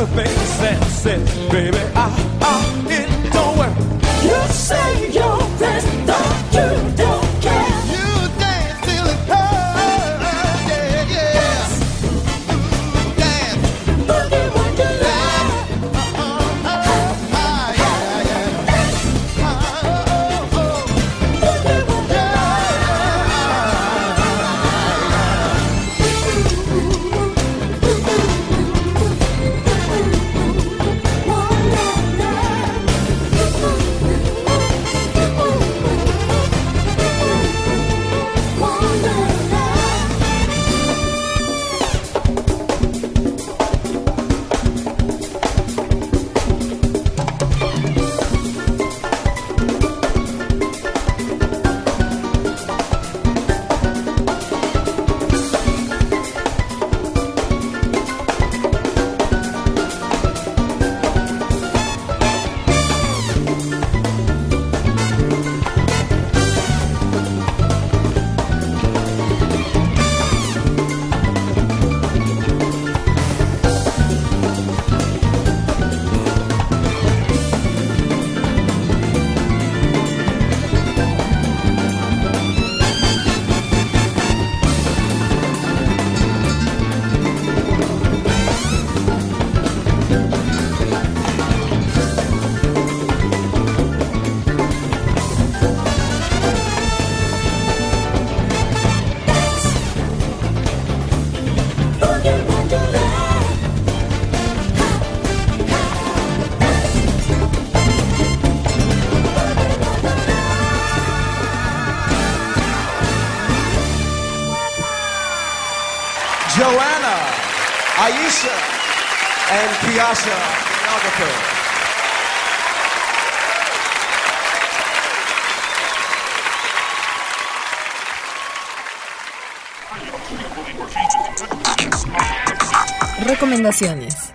to make sense, it, baby. I I it don't work. You say you're friends, don't you? Recomendaciones.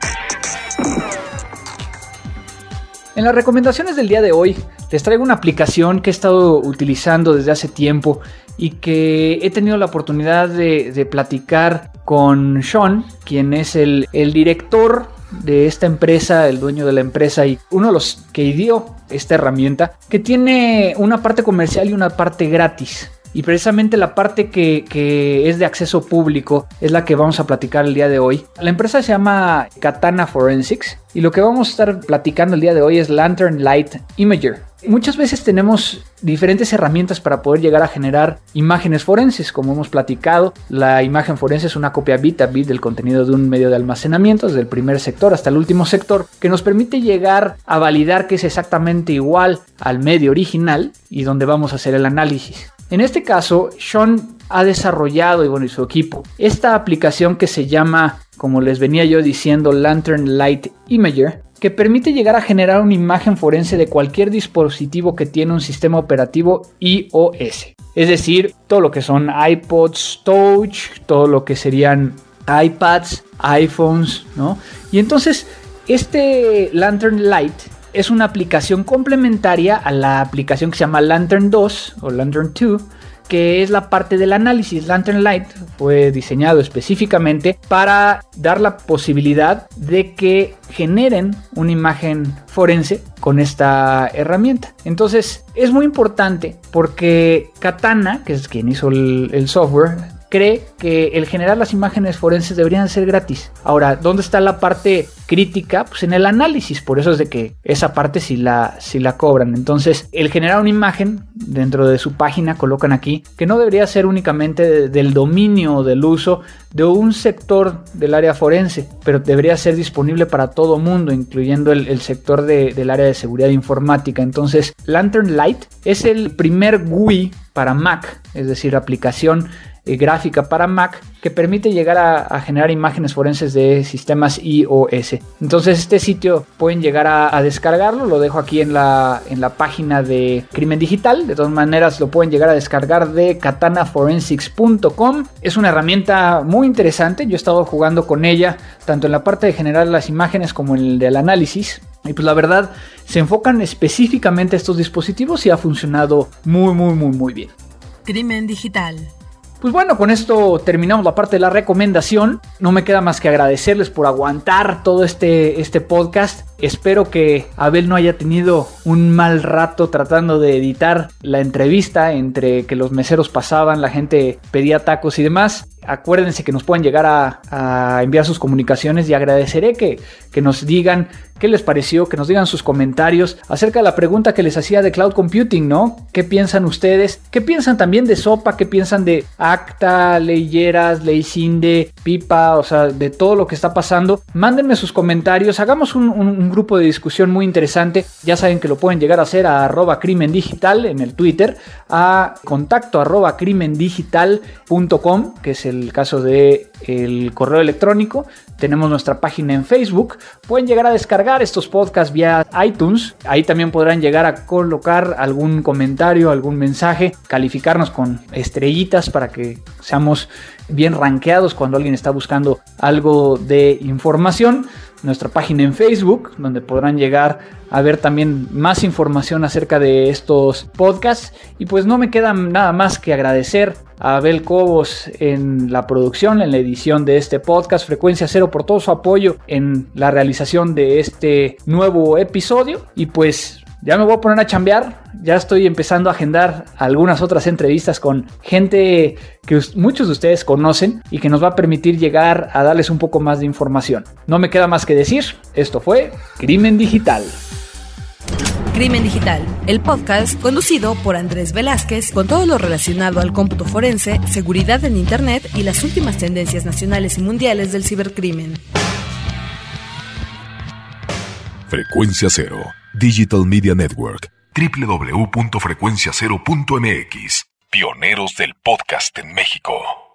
En las recomendaciones del día de hoy les traigo una aplicación que he estado utilizando desde hace tiempo y que he tenido la oportunidad de, platicar con Sean, quien es el, el director de esta empresa, el dueño de la empresa y uno de los que dio esta herramienta, que tiene una parte comercial y una parte gratis. Y precisamente la parte que, es de acceso público es la que vamos a platicar el día de hoy. La empresa se llama Katana Forensics y lo que vamos a estar platicando el día de hoy es Lantern Light Imager. Muchas veces tenemos diferentes herramientas para poder llegar a generar imágenes forenses, como hemos platicado. La imagen forense es una copia bit a bit del contenido de un medio de almacenamiento, desde el primer sector hasta el último sector, que nos permite llegar a validar que es exactamente igual al medio original y donde vamos a hacer el análisis. En este caso, Sean ha desarrollado, y bueno, su equipo, esta aplicación que se llama, como les venía yo diciendo, Lantern Light Imager, que permite llegar a generar una imagen forense de cualquier dispositivo que tiene un sistema operativo iOS. Es decir, todo lo que son iPods Touch, todo lo que serían iPads, iPhones, ¿no? Y entonces, este Lantern Light es una aplicación complementaria a la aplicación que se llama Lantern 2 o Lantern 2 que es la parte del análisis. Lantern Light fue diseñado específicamente para dar la posibilidad de que generen una imagen forense con esta herramienta. Entonces es muy importante porque Katana, que es quien hizo el, el software, cree que el generar las imágenes forenses deberían ser gratis. Ahora, ¿dónde está la parte crítica? Pues en el análisis, por eso es de que esa parte sí la, la cobran. Entonces, el generar una imagen dentro de su página colocan aquí que no debería ser únicamente del dominio o del uso de un sector del área forense, pero debería ser disponible para todo mundo, incluyendo el, sector del área de seguridad informática. Entonces, Lantern Light es el primer GUI para Mac, es decir, aplicación eh, gráfica para Mac que permite llegar a, generar imágenes forenses de sistemas iOS. Entonces este sitio pueden llegar a, descargarlo, lo dejo aquí en la, en la página de Crimen Digital, de todas maneras lo pueden llegar a descargar de katanaforensics.com. Es una herramienta muy interesante, yo he estado jugando con ella tanto en la parte de generar las imágenes como en el del análisis. Y pues la verdad, se enfocan específicamente a estos dispositivos y ha funcionado muy, muy, muy, muy bien. Crimen Digital. Pues bueno, con esto terminamos la parte de la recomendación. No me queda más que agradecerles por aguantar todo este, este podcast. Espero que Abel no haya tenido un mal rato tratando de editar la entrevista entre que los meseros pasaban, la gente pedía tacos y demás. Acuérdense que nos pueden llegar a, enviar sus comunicaciones y agradeceré que, que nos digan qué les pareció, que nos digan sus comentarios acerca de la pregunta que les hacía de cloud computing, ¿no? ¿Qué piensan ustedes? ¿Qué piensan también de SOPA? ¿Qué piensan de Acta, Leyeras, Leysinde, Pipa? O sea, de todo lo que está pasando. Mándenme sus comentarios, hagamos un, grupo de discusión muy interesante. Ya saben que lo pueden llegar a hacer a arroba crimen digital en el Twitter, a contacto arroba crimendigital.com, que es el caso de correo electrónico. Tenemos nuestra página en Facebook. Pueden llegar a descargar estos podcasts vía iTunes. Ahí también podrán llegar a colocar algún comentario, algún mensaje, calificarnos con estrellitas para que seamos bien rankeados cuando alguien está buscando algo de información. Nuestra página en Facebook, donde podrán llegar a ver también más información acerca de estos podcasts. Y pues no me queda nada más que agradecer a Abel Cobos en la producción, en la edición de este podcast, Frecuencia Cero, por todo su apoyo en la realización de este nuevo episodio. Y pues ya me voy a poner a chambear, ya estoy empezando a agendar algunas otras entrevistas con gente que muchos de ustedes conocen y que nos va a permitir llegar a darles un poco más de información. No me queda más que decir, esto fue Crimen Digital. Crimen Digital, el podcast conducido por Andrés Velázquez con todo lo relacionado al cómputo forense, seguridad en Internet y las últimas tendencias nacionales y mundiales del cibercrimen. Frecuencia Cero, Digital Media Network, www.frecuenciacero.mx, pioneros del podcast en México.